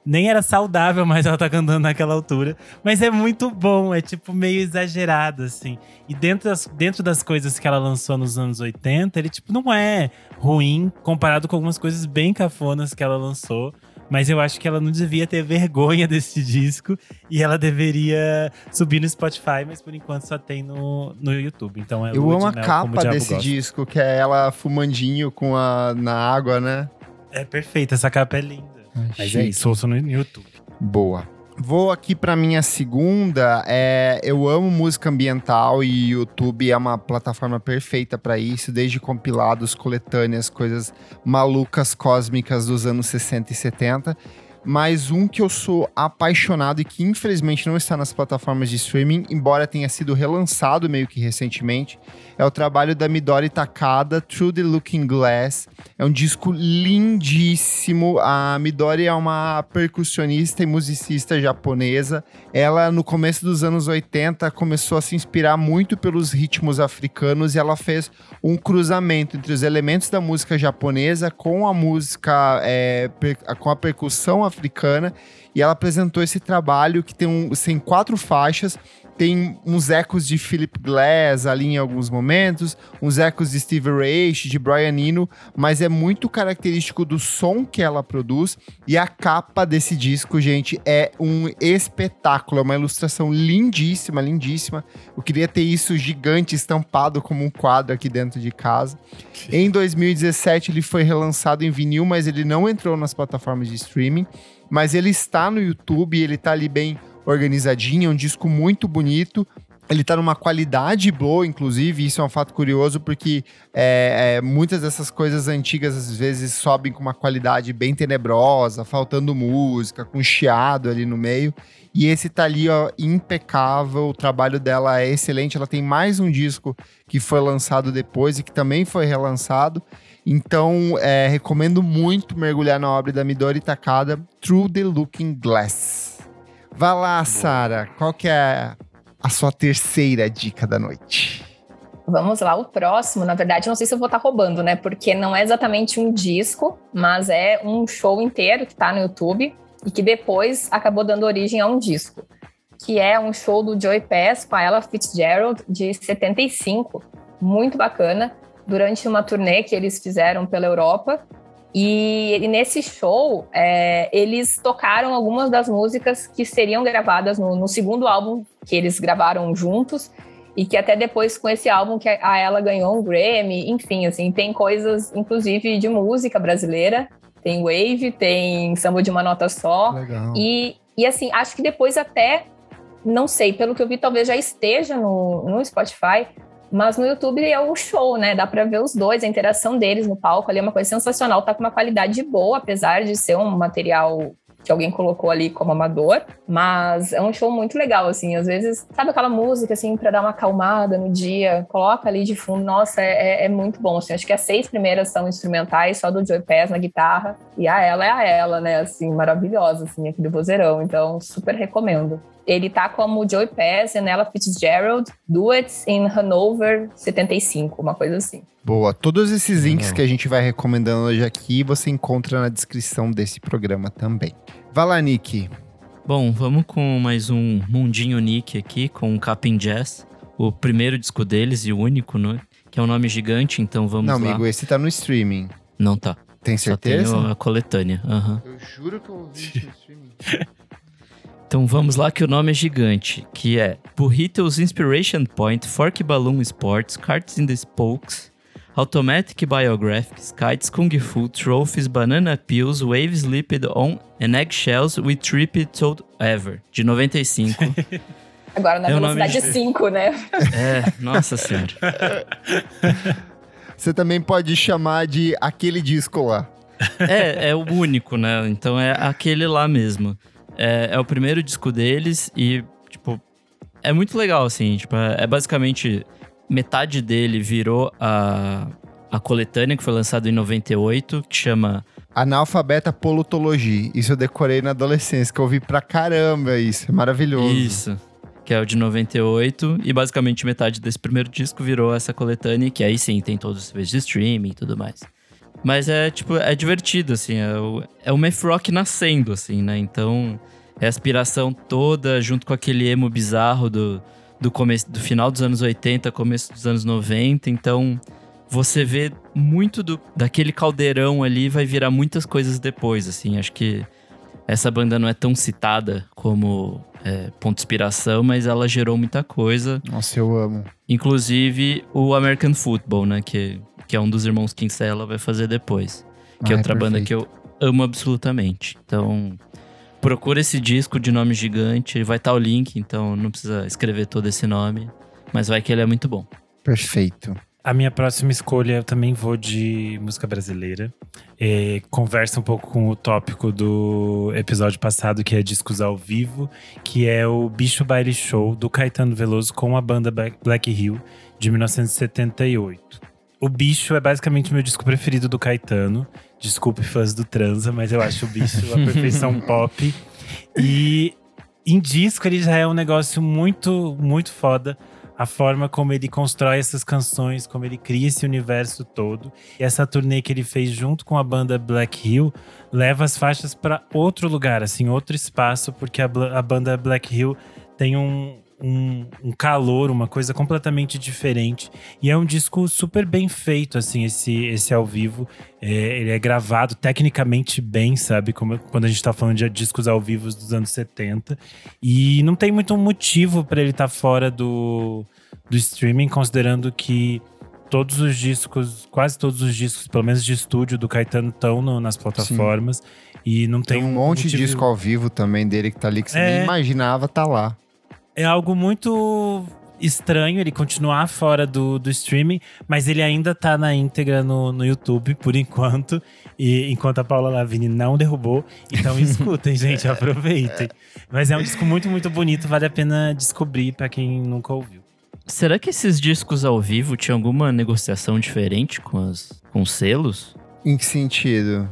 nem era saudável, mas ela tá cantando naquela altura. Mas é muito bom, é tipo meio exagerado, assim. E dentro das, dentro das coisas que ela lançou nos anos 80, ele tipo não é ruim comparado com algumas coisas bem cafonas que ela lançou. Mas eu acho que ela não devia ter vergonha desse disco e ela deveria subir no Spotify, mas por enquanto só tem no, no YouTube. Então é Eu amo a capa desse gosta. disco, que é ela fumandinho com a, na água, né? É perfeita, essa capa é linda. Mas é isso, ouço no YouTube. Boa. Vou aqui para minha segunda. É, eu amo música ambiental e YouTube é uma plataforma perfeita para isso, desde compilados, coletâneas, coisas malucas, cósmicas dos anos 60 e 70 mas um que eu sou apaixonado e que infelizmente não está nas plataformas de streaming, embora tenha sido relançado meio que recentemente, é o trabalho da Midori Takada, Through the Looking Glass. É um disco lindíssimo. A Midori é uma percussionista e musicista japonesa. Ela, no começo dos anos 80, começou a se inspirar muito pelos ritmos africanos e ela fez um cruzamento entre os elementos da música japonesa com a música, é, com a percussão africana. E ela apresentou esse trabalho que tem, um, tem quatro faixas tem uns ecos de Philip Glass ali em alguns momentos, uns ecos de Steve Reich, de Brian Eno, mas é muito característico do som que ela produz e a capa desse disco, gente, é um espetáculo, é uma ilustração lindíssima, lindíssima. Eu queria ter isso gigante estampado como um quadro aqui dentro de casa. Em 2017 ele foi relançado em vinil, mas ele não entrou nas plataformas de streaming, mas ele está no YouTube, ele está ali bem organizadinho, é um disco muito bonito. Ele tá numa qualidade boa, inclusive, isso é um fato curioso, porque é, é, muitas dessas coisas antigas às vezes sobem com uma qualidade bem tenebrosa, faltando música, com chiado ali no meio. E esse tá ali, ó, impecável. O trabalho dela é excelente. Ela tem mais um disco que foi lançado depois e que também foi relançado. Então, é, recomendo muito mergulhar na obra da Midori Takada, Through the Looking Glass. Vai lá, Sara. Qual que é a sua terceira dica da noite? Vamos lá, o próximo, na verdade, não sei se eu vou estar tá roubando, né? Porque não é exatamente um disco, mas é um show inteiro que está no YouTube e que depois acabou dando origem a um disco, que é um show do Joey Pass com a Ella Fitzgerald de 75, muito bacana, durante uma turnê que eles fizeram pela Europa e, e nesse show, é, eles tocaram algumas das músicas que seriam gravadas no, no, segundo álbum que eles gravaram juntos. E que até depois, com esse álbum, que a ela ganhou um Grammy, enfim, assim, tem coisas, inclusive, de música brasileira. Tem Wave, tem Samba de uma Nota Só. Legal. E, e assim, acho que depois até, não sei, pelo que eu vi, talvez já esteja no, no Spotify, mas no YouTube é o show, né? Dá para ver os dois, a interação deles no palco ali é uma coisa sensacional, tá com uma qualidade boa, apesar de ser um material que alguém colocou ali como amador, mas é um show muito legal, assim, às vezes, sabe aquela música, assim, para dar uma acalmada no dia, coloca ali de fundo, nossa, é, é, é muito bom, assim, acho que as seis primeiras são instrumentais, só do Joy Pass na guitarra, e a ela é a ela, né, assim, maravilhosa, assim, aqui do vozeirão, então super recomendo. Ele tá como Joey Pass e Ella Fitzgerald, Duets in Hanover 75, uma coisa assim. Boa. Todos esses links que a gente vai recomendando hoje aqui, você encontra na descrição desse programa também. Vai lá, Nick. Bom, vamos com mais um Mundinho Nick aqui, com o Capin Jazz. O primeiro disco deles e o único, né? Que é um nome gigante, então vamos Não, lá. amigo, esse tá no streaming. Não tá. Tem Só certeza? tem a coletânea. aham. Eu juro que eu ouvi isso no streaming. Então vamos lá que o nome é gigante, que é Burritos Inspiration Point, Fork Balloon Sports, Carts in the Spokes, Automatic Biographics, Kites Kung Fu, Trophies, Banana Peels, Waves Slipped On and Eggshells We Tripped Told Ever, de 95. Agora na É nome velocidade de- 5, né? é, nossa senhora. Você também pode chamar de aquele disco lá. É, é o único, né? Então é aquele lá mesmo. É, é o primeiro disco deles e, tipo, é muito legal, assim. Tipo, é, é basicamente metade dele virou a, a coletânea que foi lançada em 98, que chama. Analfabeta Polutologia. Isso eu decorei na adolescência, que eu ouvi pra caramba isso. É maravilhoso. Isso. Que é o de 98. E basicamente metade desse primeiro disco virou essa coletânea, que aí sim tem todos os serviços de streaming e tudo mais. Mas é, tipo, é divertido, assim. É o, é o math rock nascendo, assim, né? Então, é a aspiração toda junto com aquele emo bizarro do, do, começo, do final dos anos 80, começo dos anos 90. Então, você vê muito do, daquele caldeirão ali, vai virar muitas coisas depois, assim. Acho que essa banda não é tão citada como é, ponto de inspiração, mas ela gerou muita coisa. Nossa, eu amo. Inclusive o American Football, né? Que, que é um dos irmãos Kinsella vai fazer depois. Que é Ai, outra banda perfeito. que eu amo absolutamente. Então, procura esse disco de nome gigante. Vai estar o link, então não precisa escrever todo esse nome. Mas vai que ele é muito bom. Perfeito. A minha próxima escolha eu também vou de música brasileira. É, conversa um pouco com o tópico do episódio passado, que é discos ao vivo, que é o Bicho Baile Show do Caetano Veloso com a banda Black Black Hill de 1978. O Bicho é basicamente o meu disco preferido do Caetano. Desculpe fãs do Transa, mas eu acho o Bicho a perfeição pop. E em disco ele já é um negócio muito, muito foda a forma como ele constrói essas canções, como ele cria esse universo todo. E essa turnê que ele fez junto com a banda Black Hill leva as faixas para outro lugar, assim, outro espaço, porque a, a banda Black Hill tem um, um, um calor, uma coisa completamente diferente. E é um disco super bem feito, assim, esse, esse ao vivo. É, ele é gravado tecnicamente bem, sabe? Como, quando a gente tá falando de discos ao vivo dos anos 70. E não tem muito motivo para ele estar fora do, do streaming, considerando que todos os discos, quase todos os discos, pelo menos de estúdio do Caetano, estão nas plataformas. E não tem, Tem um monte de disco ao vivo também dele que tá ali que você É. nem imaginava tá lá. É algo muito estranho ele continuar fora do, do streaming, mas ele ainda tá na íntegra no, no YouTube, por enquanto. E enquanto a Paula Lavigne não derrubou. Então escutem, gente, aproveitem. Mas é um disco muito, muito bonito, vale a pena descobrir pra quem nunca ouviu. Será que esses discos ao vivo tinham alguma negociação diferente com, as, com os selos? Em que sentido?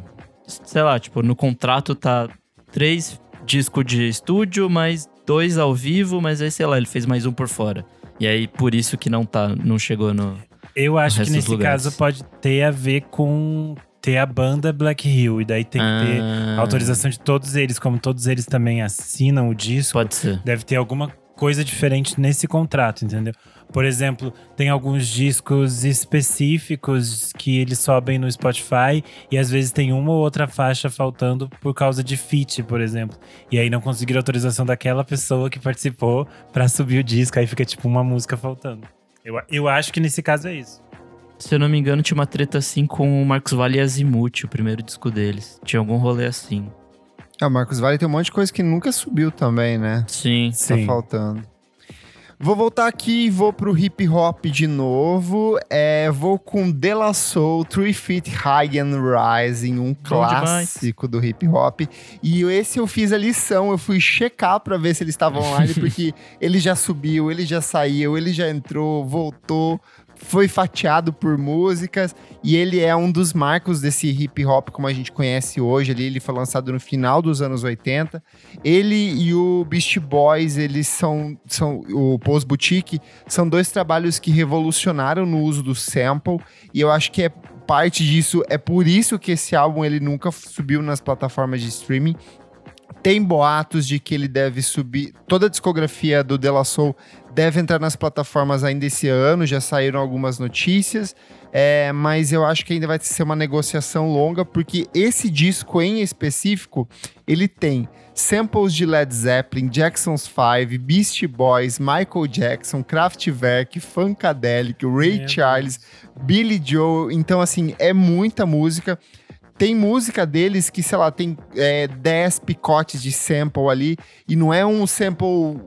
sei lá, tipo, no contrato tá três discos de estúdio, mais dois ao vivo, mas aí, sei lá, ele fez mais um por fora. E aí, por isso que não tá, não chegou no. Eu acho resto que nesse lugares. caso pode ter a ver com ter a banda Black Hill. E daí tem que ter Ah, autorização de todos eles, como todos eles também assinam o disco. Pode ser. deve ter alguma coisa diferente nesse contrato, entendeu? Por exemplo, tem alguns discos específicos que eles sobem no Spotify e às vezes tem uma ou outra faixa faltando por causa de feat, por exemplo. E aí não conseguiram autorização daquela pessoa que participou pra subir o disco, aí fica tipo uma música faltando. Eu, eu acho que nesse caso é isso. Se eu não me engano, tinha uma treta assim com o Marcos Vale e Azimuth, o primeiro disco deles. Tinha algum rolê assim. Ah, Marcos Vale tem um monte de coisa que nunca subiu também, né? Sim. Tá faltando. Vou voltar aqui e vou pro hip hop de novo. É, vou com De La Soul, Three Feet High and Rising, um clássico do hip hop. E esse eu fiz a lição, eu fui checar para ver se ele estava online, porque ele já subiu, ele já saiu, ele já entrou, voltou foi fatiado por músicas e ele é um dos marcos desse hip hop como a gente conhece hoje. Ali ele foi lançado no final dos anos 80. Ele e o Beast Boys, eles são, são o Pose Boutique, são dois trabalhos que revolucionaram no uso do sample e eu acho que é parte disso, é por isso que esse álbum ele nunca subiu nas plataformas de streaming. Tem boatos de que ele deve subir. Toda a discografia do De La Soul deve entrar nas plataformas ainda esse ano, já saíram algumas notícias. É, mas eu acho que ainda vai ser uma negociação longa, porque esse disco em específico, ele tem samples de Led Zeppelin, Jackson's Five, Beastie Boys, Michael Jackson, Kraftwerk, Funkadelic, Ray Charles, Billy Joel. Então, assim, é muita música. Tem música deles que, sei lá, tem é, 10 picotes de sample ali, e não é um sample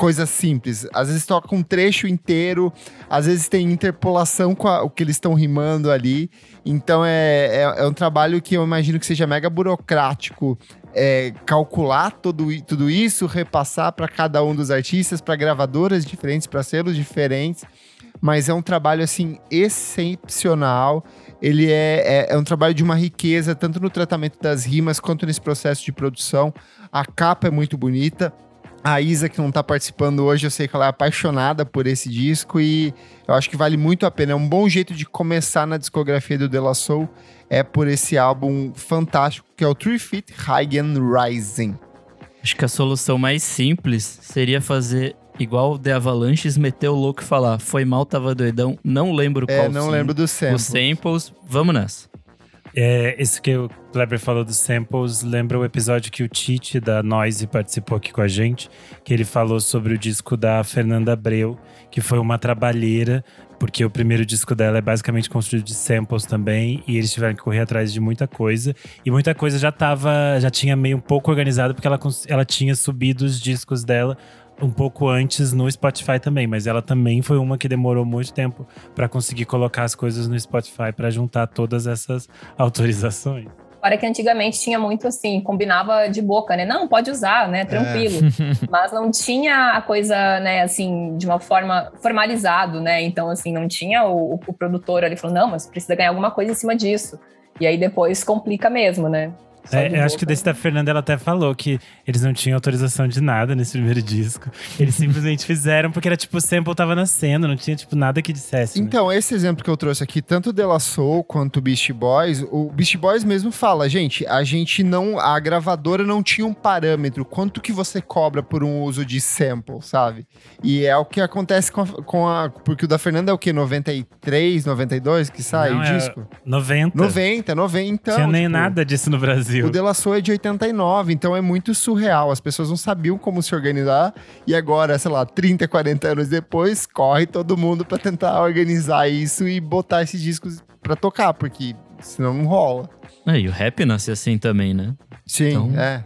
coisa simples. Às vezes toca um trecho inteiro, às vezes tem interpolação com a, o que eles estão rimando ali. Então é, é, é, um trabalho que eu imagino que seja mega burocrático. É, calcular tudo, tudo isso, repassar para cada um dos artistas, para gravadoras diferentes, para selos diferentes. Mas é um trabalho assim excepcional ele é, é, é, um trabalho de uma riqueza, tanto no tratamento das rimas quanto nesse processo de produção. A capa é muito bonita. A Isa, que não está participando hoje, eu sei que ela é apaixonada por esse disco e eu acho que vale muito a pena. É um bom jeito de começar na discografia do De La Soul, é por esse álbum fantástico que é o Three Feet High and Rising. Acho que a solução mais simples seria fazer igual o The Avalanches meteu o louco e falar: Foi mal, tava doidão, não lembro é, qual. É, não sim, lembro dos samples. Os samples, vamos nessa. É, isso que o Kleber falou dos samples lembra o episódio que o Tite da Noise participou aqui com a gente, que ele falou sobre o disco da Fernanda Abreu, que foi uma trabalheira, porque o primeiro disco dela é basicamente construído de samples também, e eles tiveram que correr atrás de muita coisa, e muita coisa já tava, já tinha meio um pouco organizado, porque ela, ela tinha subido os discos dela um pouco antes no Spotify também, mas ela também foi uma que demorou muito tempo para conseguir colocar as coisas no Spotify para juntar todas essas autorizações. Para que antigamente tinha muito assim, combinava de boca, né? Não, pode usar, né? Tranquilo. É. Mas não tinha a coisa, né, assim, de uma forma formalizado, né? Então, assim, não tinha o, o produtor ali falando, não, mas precisa ganhar alguma coisa em cima disso. E aí depois complica mesmo, né? É, eu acho que desse da Fernanda ela até falou que eles não tinham autorização de nada nesse primeiro disco. Eles simplesmente fizeram porque era tipo, o sample tava nascendo, não tinha tipo nada que dissesse. Né? Então, esse exemplo que eu trouxe aqui, tanto o De La Soul quanto o Beast Boys, o Beast Boys mesmo fala, gente, a gente não, a gravadora não tinha um parâmetro, quanto que você cobra por um uso de sample, sabe? E é o que acontece com a, com a porque o da Fernanda é o que, 93, 92 que sai não, o é disco? 90. 90, 90, então. Tinha nem tipo, nada disso no Brasil. Brasil. O De La Soul é de 89, então é muito surreal. As pessoas não sabiam como se organizar e agora, sei lá, 30, 40 anos depois, corre todo mundo para tentar organizar isso e botar esses discos para tocar, porque senão não rola. É, e o rap nasce assim também, né? Sim, então... é.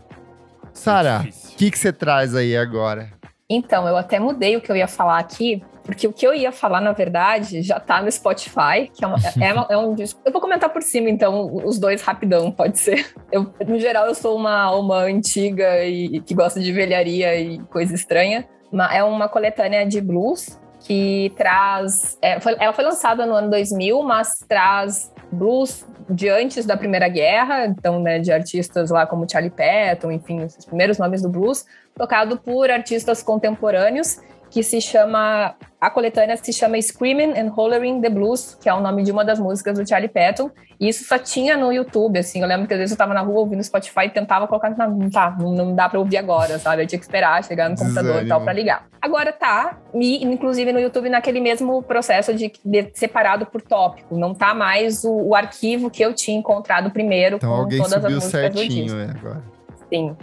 Sara, o que, que você traz aí agora? Então, eu até mudei o que eu ia falar aqui, porque o que eu ia falar, na verdade, já tá no Spotify, que é, uma, é, uma, é, um disco. Eu vou comentar por cima, então, os dois rapidão, pode ser. Eu, no geral, eu sou uma alma antiga e que gosta de velharia e coisa estranha. É uma coletânea de blues que traz. É, foi, ela foi lançada no ano 2000, mas traz blues de antes da Primeira Guerra, então, né, de artistas lá como Charlie Patton, enfim, os primeiros nomes do blues, tocado por artistas contemporâneos que se chama. A coletânea se chama Screaming and Hollering the Blues, que é o nome de uma das músicas do Charlie Patton. E isso só tinha no YouTube, assim. Eu lembro que às vezes eu tava na rua ouvindo Spotify e tentava colocar. Não, tá, não dá pra ouvir agora, sabe? Eu tinha que esperar chegar no computador e tal pra ligar. Agora tá, e inclusive no YouTube naquele mesmo processo de, de separado por tópico. Não tá mais o, o, arquivo que eu tinha encontrado primeiro então, com todas as músicas certinho, do disco. É, agora. Sim.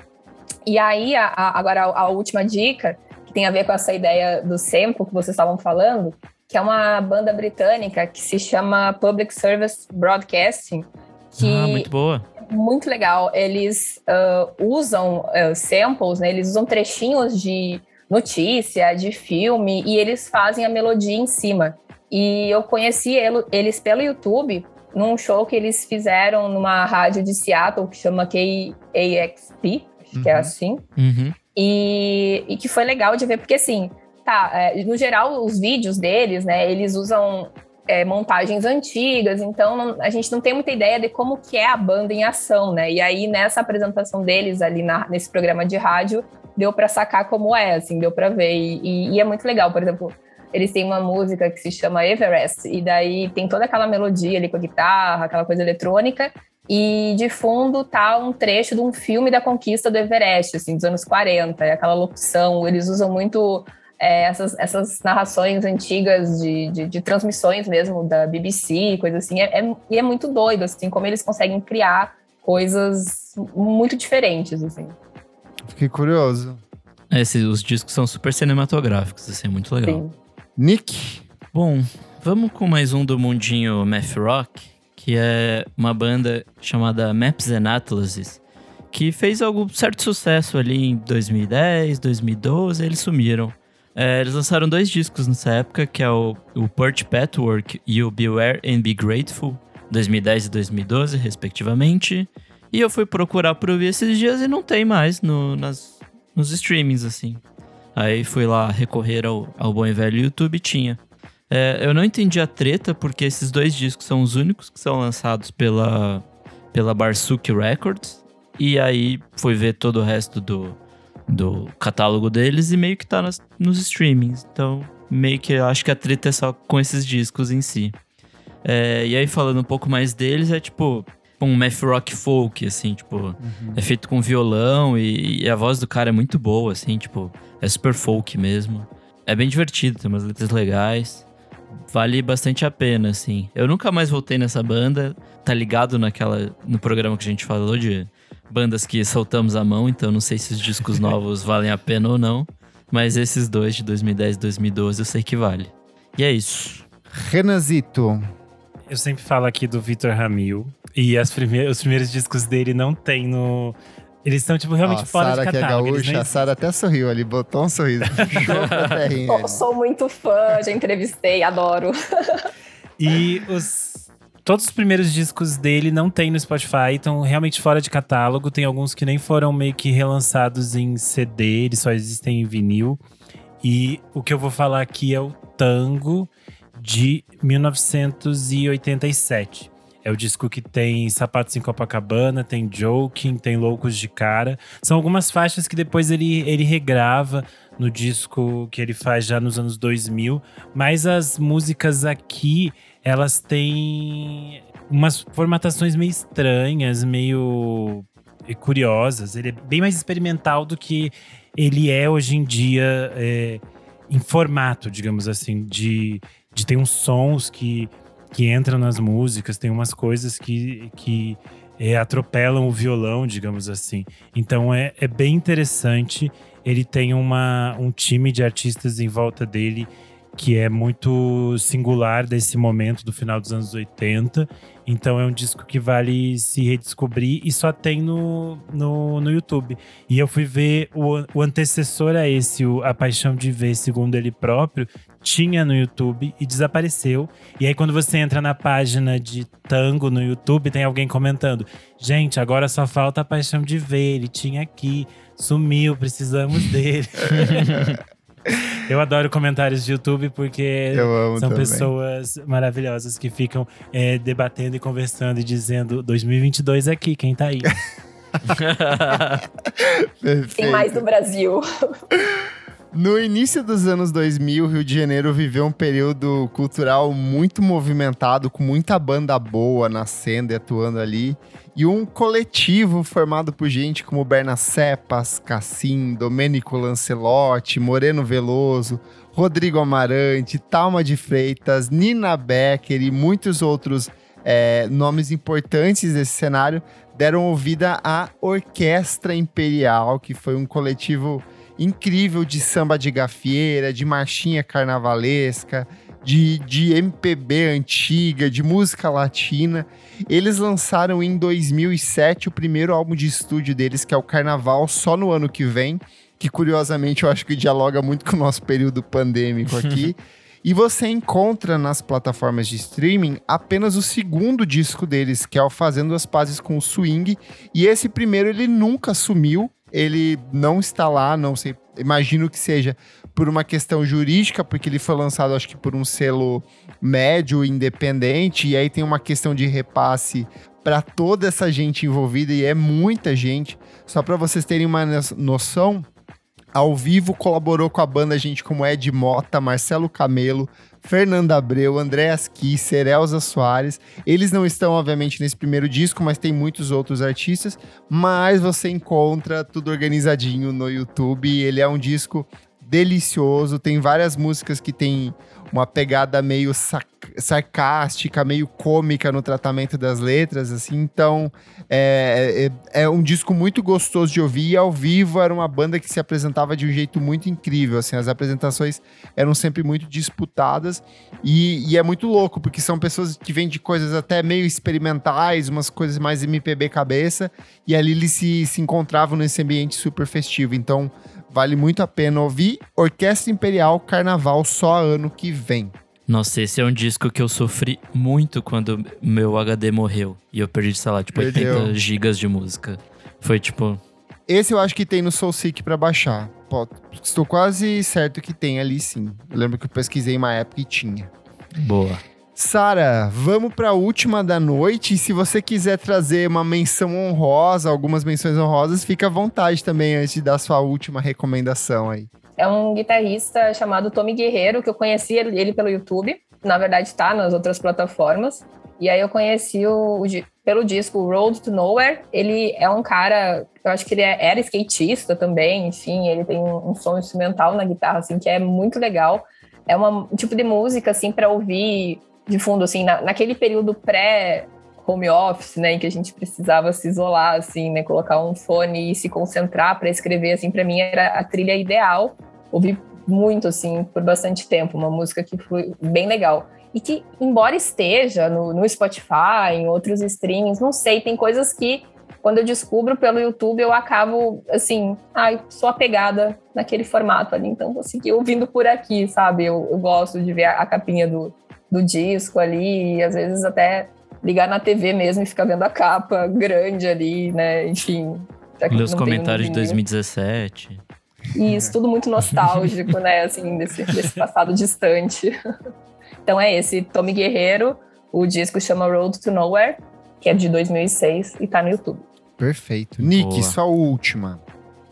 E aí, a, a, agora a, a última dica tem a ver com essa ideia do sample que vocês estavam falando, que é uma banda britânica que se chama Public Service Broadcasting. Que ah, muito boa. É muito legal. Eles uh, usam uh, samples, né? Eles usam trechinhos de notícia, de filme, e eles fazem a melodia em cima. E eu conheci eles pelo YouTube, num show que eles fizeram numa rádio de Seattle, que chama KAXP, uhum. que é uhum. assim. Uhum. E, e que foi legal de ver, porque assim, tá, é, no geral, os vídeos deles, né, eles usam é, montagens antigas, então não, a gente não tem muita ideia de como que é a banda em ação, né? E aí nessa apresentação deles ali na, nesse programa de rádio deu para sacar como é, assim, deu para ver e, e, e, é muito legal. Por exemplo, eles têm uma música que se chama Everest e daí tem toda aquela melodia ali com a guitarra, aquela coisa eletrônica e de fundo tá um trecho de um filme da conquista do Everest, assim, dos anos 40, é aquela locução, eles usam muito é, essas, essas narrações antigas de, de, de, transmissões mesmo da BBC, coisa assim, é, é, e é muito doido, assim, como eles conseguem criar coisas muito diferentes, assim. Fiquei curioso. Esses, os discos são super cinematográficos, assim, é muito legal. Sim. Nick? Bom, vamos com mais um do mundinho math rock, que é uma banda chamada Maps and Atlases, que fez algum certo sucesso ali em 2010, 2012, eles sumiram. É, eles lançaram dois discos nessa época, que é o, o Purt Patchwork e o Beware and Be Grateful, 2010 e 2012, respectivamente. E eu fui procurar por ouvir esses dias e não tem mais no, nas, nos streamings, assim. Aí fui lá recorrer ao, ao bom e velho YouTube e tinha. É, eu não entendi a treta, porque esses dois discos são os únicos que são lançados pela, pela Barsuk Records. E aí fui ver todo o resto do, do catálogo deles e meio que tá nas, nos streamings. Então, meio que eu acho que a treta é só com esses discos em si. É, e aí, falando um pouco mais deles, é tipo um math rock folk, assim, tipo, uhum. é feito com violão e, e, a voz do cara é muito boa, assim, tipo, é super folk mesmo. É bem divertido, tem umas letras legais. Vale bastante a pena, assim. Eu nunca mais voltei nessa banda, tá ligado naquela no programa que a gente falou de bandas que soltamos a mão, então não sei se os discos novos valem a pena ou não. Mas esses dois de 2010 e 2012 eu sei que vale. E é isso. Renazito. Eu sempre falo aqui do Vitor Ramil. E as primeiras, os primeiros discos dele não tem no. Eles estão, tipo, realmente Ó, fora Sarah de catálogo. Que é gaúcha, a Sara até sorriu ali, botou um sorriso. sou, sou muito fã, já entrevistei, adoro. E os Todos os primeiros discos dele não tem no Spotify, estão realmente fora de catálogo. Tem alguns que nem foram meio que relançados em CD, eles só existem em vinil. E o que eu vou falar aqui é o Tango de 1987. É o disco que tem Sapatos em Copacabana, tem Joking, tem Loucos de Cara. São algumas faixas que depois ele, ele regrava no disco que ele faz já nos anos 2000. Mas as músicas aqui elas têm umas formatações meio estranhas, meio curiosas. Ele é bem mais experimental do que ele é hoje em dia é, em formato, digamos assim, de, de ter uns sons que, que entram nas músicas, tem umas coisas que, que é, atropelam o violão, digamos assim. Então é, é bem interessante. Ele tem uma, um time de artistas em volta dele que é muito singular desse momento do final dos anos 80. Então é um disco que vale se redescobrir e só tem no, no, no YouTube. E eu fui ver o, o antecessor a esse, o A Paixão de Ver, segundo ele próprio, tinha no YouTube e desapareceu. E aí, quando você entra na página de tango no YouTube, tem alguém comentando: Gente, agora só falta a paixão de ver. Ele tinha aqui, sumiu, precisamos dele. Eu adoro comentários de YouTube porque são também. pessoas maravilhosas que ficam é, debatendo e conversando e dizendo 2022 aqui, quem tá aí? Tem mais no Brasil. No início dos anos 2000, o Rio de Janeiro viveu um período cultural muito movimentado, com muita banda boa nascendo e atuando ali e um coletivo formado por gente como Berna Cepas, Cassim, Domênico Lancelotti, Moreno Veloso, Rodrigo Amarante, Talma de Freitas, Nina Becker e muitos outros é, nomes importantes desse cenário deram ouvida à Orquestra Imperial, que foi um coletivo incrível de samba de gafieira, de marchinha carnavalesca, de, de MPB antiga, de música latina. Eles lançaram em 2007 o primeiro álbum de estúdio deles, que é o Carnaval, só no ano que vem. que curiosamente eu acho que dialoga muito com o nosso período pandêmico aqui. E você encontra nas plataformas de streaming apenas o segundo disco deles, que é o Fazendo as Pazes com o Swing. E esse primeiro ele nunca sumiu, ele não está lá, não sei, imagino que seja por uma questão jurídica, porque ele foi lançado, acho que por um selo médio, independente, e aí tem uma questão de repasse para toda essa gente envolvida, e é muita gente. Só para vocês terem uma noção, ao vivo colaborou com a banda gente como Ed Mota, Marcelo Camelo, Fernanda Abreu, Andréas Kisser, Elza Soares. Eles não estão, obviamente, nesse primeiro disco, mas tem muitos outros artistas. Mas você encontra tudo organizadinho no YouTube. Ele é um disco delicioso. Tem várias músicas que tem uma pegada meio sarcástica, meio cômica no tratamento das letras, assim. Então, é, é, é, um disco muito gostoso de ouvir. E ao vivo era uma banda que se apresentava de um jeito muito incrível, assim. As apresentações eram sempre muito disputadas e, e é muito louco, porque são pessoas que vêm de coisas até meio experimentais, umas coisas mais MPB cabeça, e ali eles se, se encontravam nesse ambiente super festivo. Então, Vale muito a pena ouvir. Orquestra Imperial Carnaval só ano que vem. Nossa, esse é um disco que eu sofri muito quando meu HD morreu. E eu perdi, sei lá, tipo, Perdeu. 80 gigas de música. Foi tipo. Esse eu acho que tem no SoulSeek pra baixar. Pô, estou quase certo que tem ali sim. Eu lembro que eu pesquisei uma época e tinha. Boa. Sara, vamos para a última da noite. E se você quiser trazer uma menção honrosa, algumas menções honrosas, fica à vontade também antes de dar sua última recomendação aí. É um guitarrista chamado Tommy Guerreiro, que eu conheci ele pelo YouTube. Na verdade, está nas outras plataformas. E aí eu conheci o, o, pelo disco Road to Nowhere. Ele é um cara, eu acho que ele é, era skatista também, enfim, ele tem um, um som instrumental na guitarra, assim, que é muito legal. É uma, um tipo de música, assim, para ouvir de fundo, assim, na, naquele período pré home office, né, em que a gente precisava se isolar, assim, né, colocar um fone e se concentrar para escrever, assim, para mim era a trilha ideal. Ouvi muito, assim, por bastante tempo, uma música que foi bem legal. E que, embora esteja no, no Spotify, em outros streams, não sei, tem coisas que quando eu descubro pelo YouTube, eu acabo assim, ai, sou apegada naquele formato ali, então vou seguir ouvindo por aqui, sabe? Eu, eu gosto de ver a, a capinha do, do disco ali, e às vezes até ligar na TV mesmo e ficar vendo a capa grande ali, né? Enfim. Os comentários de 2017. Isso, tudo muito nostálgico, né? Assim, desse, desse passado distante. Então é esse, Tommy Guerreiro, o disco chama Road to Nowhere, que é de 2006 e tá no YouTube. Perfeito. Nick, Boa. sua última.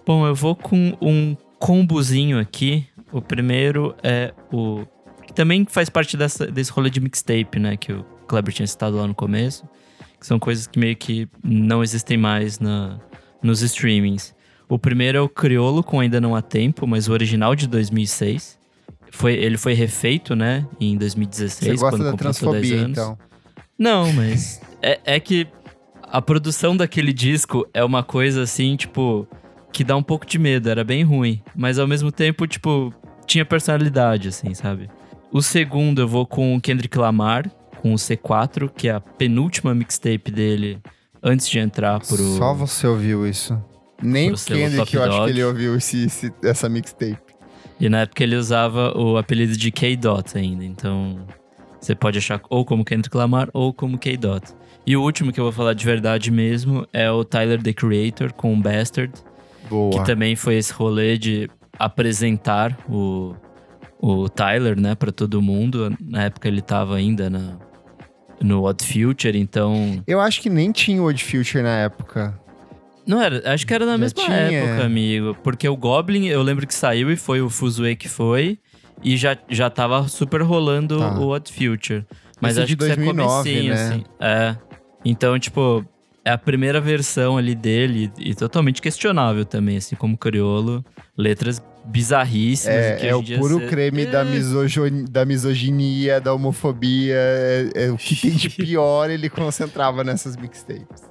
Bom, eu vou com um combozinho aqui. O primeiro é o que também faz parte dessa, desse rolê de mixtape, né? Que o Kleber tinha citado lá no começo. Que são coisas que meio que não existem mais na, nos streamings. O primeiro é o Criolo, com Ainda Não Há Tempo, mas o original de 2006. Foi, ele foi refeito, né? Em 2016, Você gosta da transfobia, então? Não, mas é, é que a produção daquele disco é uma coisa assim, tipo, que dá um pouco de medo, era bem ruim. Mas ao mesmo tempo, tipo, tinha personalidade, assim, sabe? O segundo eu vou com o Kendrick Lamar, com o C4, que é a penúltima mixtape dele antes de entrar pro. Só você ouviu isso. Nem o Kendrick eu acho que ele ouviu esse, esse, essa mixtape. E na época ele usava o apelido de K-Dot ainda, então você pode achar ou como Kendrick Lamar ou como K-Dot. E o último que eu vou falar de verdade mesmo é o Tyler The Creator com o Bastard. Boa. Que também foi esse rolê de apresentar o, o Tyler, né, para todo mundo. Na época ele tava ainda na, no Odd Future, então. Eu acho que nem tinha o Odd Future na época. Não era, acho que era na Já mesma tinha. época, amigo. Porque o Goblin, eu lembro que saiu e foi o Fuzue que foi. E já, já tava super rolando tá. o Odd Future. Mas Esse é acho de 2009, que é comecinho, né? assim. É. Então, tipo, é a primeira versão ali dele e totalmente questionável também, assim como Criolo. Letras bizarríssimas. É, é o puro creme é. da, misoginia, da misoginia, da homofobia. É, é, o que tem de pior ele concentrava nessas mixtapes.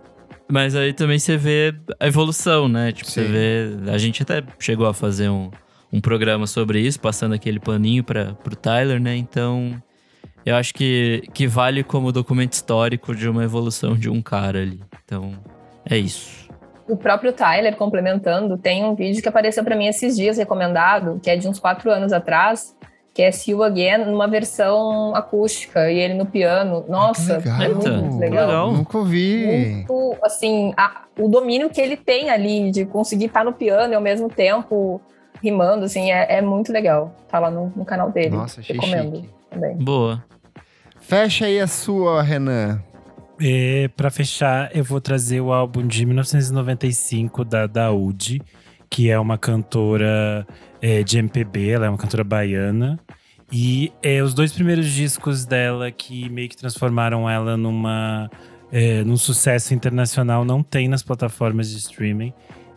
Mas aí também você vê a evolução, né? Tipo, Sim. você vê. A gente até chegou a fazer um, um programa sobre isso, passando aquele paninho para pro Tyler, né? Então. Eu acho que, que vale como documento histórico de uma evolução de um cara ali. Então, é isso. o próprio Tyler, complementando, tem um vídeo que apareceu para mim esses dias, recomendado, que é de uns quatro anos atrás, que é See You Again, numa versão acústica, e ele no piano. Nossa, legal. é muito, muito legal. legal. Nunca ouvi. Muito, assim, a- o domínio que ele tem ali de conseguir estar no piano e ao mesmo tempo rimando, assim, é, é muito legal. Tá lá no, no canal dele. Nossa, achei Recomendo chique. também. Boa. Fecha aí a sua, Renan. E para fechar, eu vou trazer o álbum de 1995 da Daúde, que é uma cantora é, de MPB, ela é uma cantora baiana. E é, os dois primeiros discos dela que meio que transformaram ela numa é, num sucesso internacional não tem nas plataformas de streaming.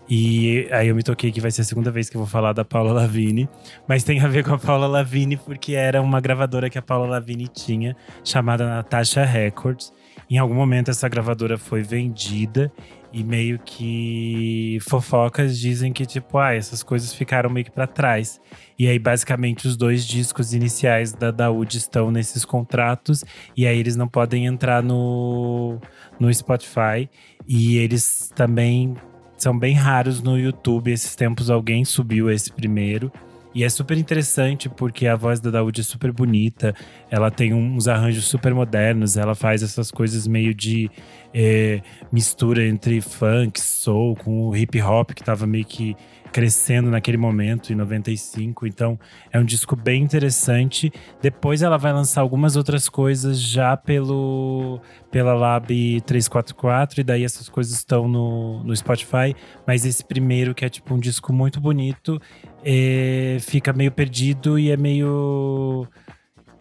E aí eu me toquei que vai ser a segunda vez que eu vou falar da Paula Lavigne, mas tem a ver com a Paula Lavigne porque era uma gravadora que a Paula Lavigne tinha, chamada Natasha Records. Em algum momento essa gravadora foi vendida e meio que fofocas dizem que tipo, ah, essas coisas ficaram meio que para trás. E aí basicamente os dois discos iniciais da Daoud estão nesses contratos e aí eles não podem entrar no no Spotify e eles também são bem raros no YouTube. Esses tempos alguém subiu esse primeiro. E é super interessante porque a voz da Daoud é super bonita. Ela tem uns arranjos super modernos. Ela faz essas coisas meio de eh, mistura entre funk, soul, com o hip hop que tava meio que crescendo naquele momento, em 95. Então é um disco bem interessante. Depois ela vai lançar algumas outras coisas já pelo pela Lab 344, e daí essas coisas estão no, no Spotify. Mas esse primeiro, que é tipo um disco muito bonito, é, fica meio perdido e é meio.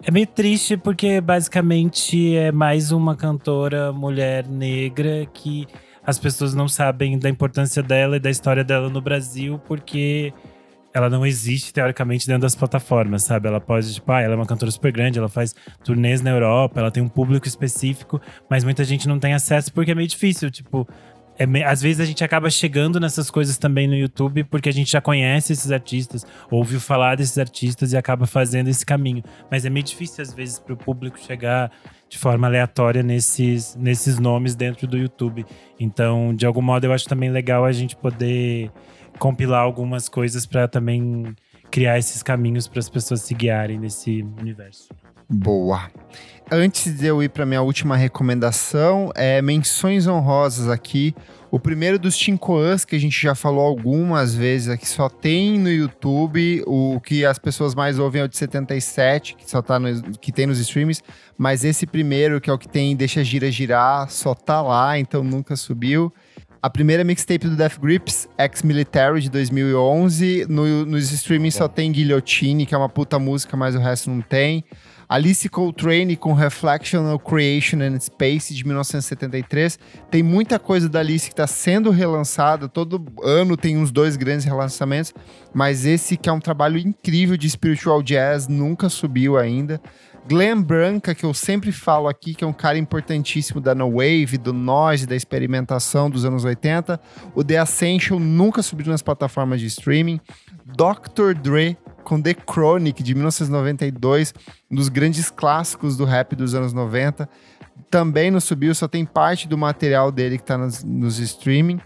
É meio triste porque basicamente é mais uma cantora mulher negra que as pessoas não sabem da importância dela e da história dela no Brasil porque ela não existe teoricamente dentro das plataformas, sabe? Ela pode, tipo, ah, ela é uma cantora super grande, ela faz turnês na Europa, ela tem um público específico, mas muita gente não tem acesso porque é meio difícil, tipo. É às vezes a gente acaba chegando nessas coisas também no YouTube porque a gente já conhece esses artistas, ouviu falar desses artistas e acaba fazendo esse caminho. Mas é meio difícil às vezes para o público chegar de forma aleatória nesses, nesses nomes dentro do YouTube. Então, de algum modo, eu acho também legal a gente poder compilar algumas coisas para também criar esses caminhos para as pessoas se guiarem nesse universo. Boa. Antes de eu ir para minha última recomendação, é menções honrosas aqui. O primeiro dos Tinkoans, que a gente já falou algumas vezes aqui, só tem no YouTube. O que as pessoas mais ouvem é o de 77, que só tá no, que tem nos streams. Mas esse primeiro, que é o que tem Deixa Gira Girar, só tá lá, então nunca subiu. A primeira mixtape do Death Grips, Ex-Military, de 2011. No, nos streamings só tem Guillotine, que é uma puta música, mas o resto não tem. Alice Coltrane com Reflectional Creation and Space de 1973. Tem muita coisa da Alice que está sendo relançada. Todo ano tem uns dois grandes relançamentos, mas esse que é um trabalho incrível de spiritual jazz nunca subiu ainda. Glenn Branca, que eu sempre falo aqui, que é um cara importantíssimo da No Wave, do noise, da experimentação dos anos 80. O The Ascension nunca subiu nas plataformas de streaming. Dr. Dre com The Chronic de 1992, um dos grandes clássicos do rap dos anos 90. Também não subiu, só tem parte do material dele que tá nos, nos streaming.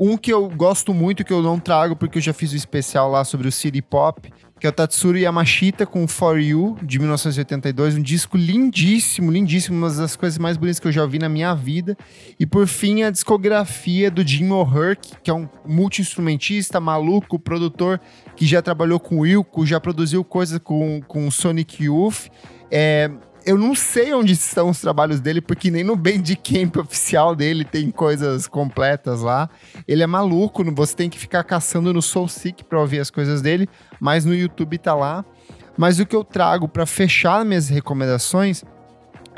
Um que eu gosto muito, que eu não trago porque eu já fiz o especial lá sobre o City Pop, que é o Tatsuro Yamashita com For You, de 1982. Um disco lindíssimo, lindíssimo, uma das coisas mais bonitas que eu já ouvi na minha vida. E por fim, a discografia do Jim O'Hurk, que é um multi-instrumentista, maluco, produtor, que já trabalhou com o Wilco, já produziu coisas com, com Sonic Youth. É, eu não sei onde estão os trabalhos dele, porque nem no Bandcamp oficial dele tem coisas completas lá. Ele é maluco, você tem que ficar caçando no SoulSeek para ouvir as coisas dele, mas no YouTube tá lá. Mas o que eu trago para fechar minhas recomendações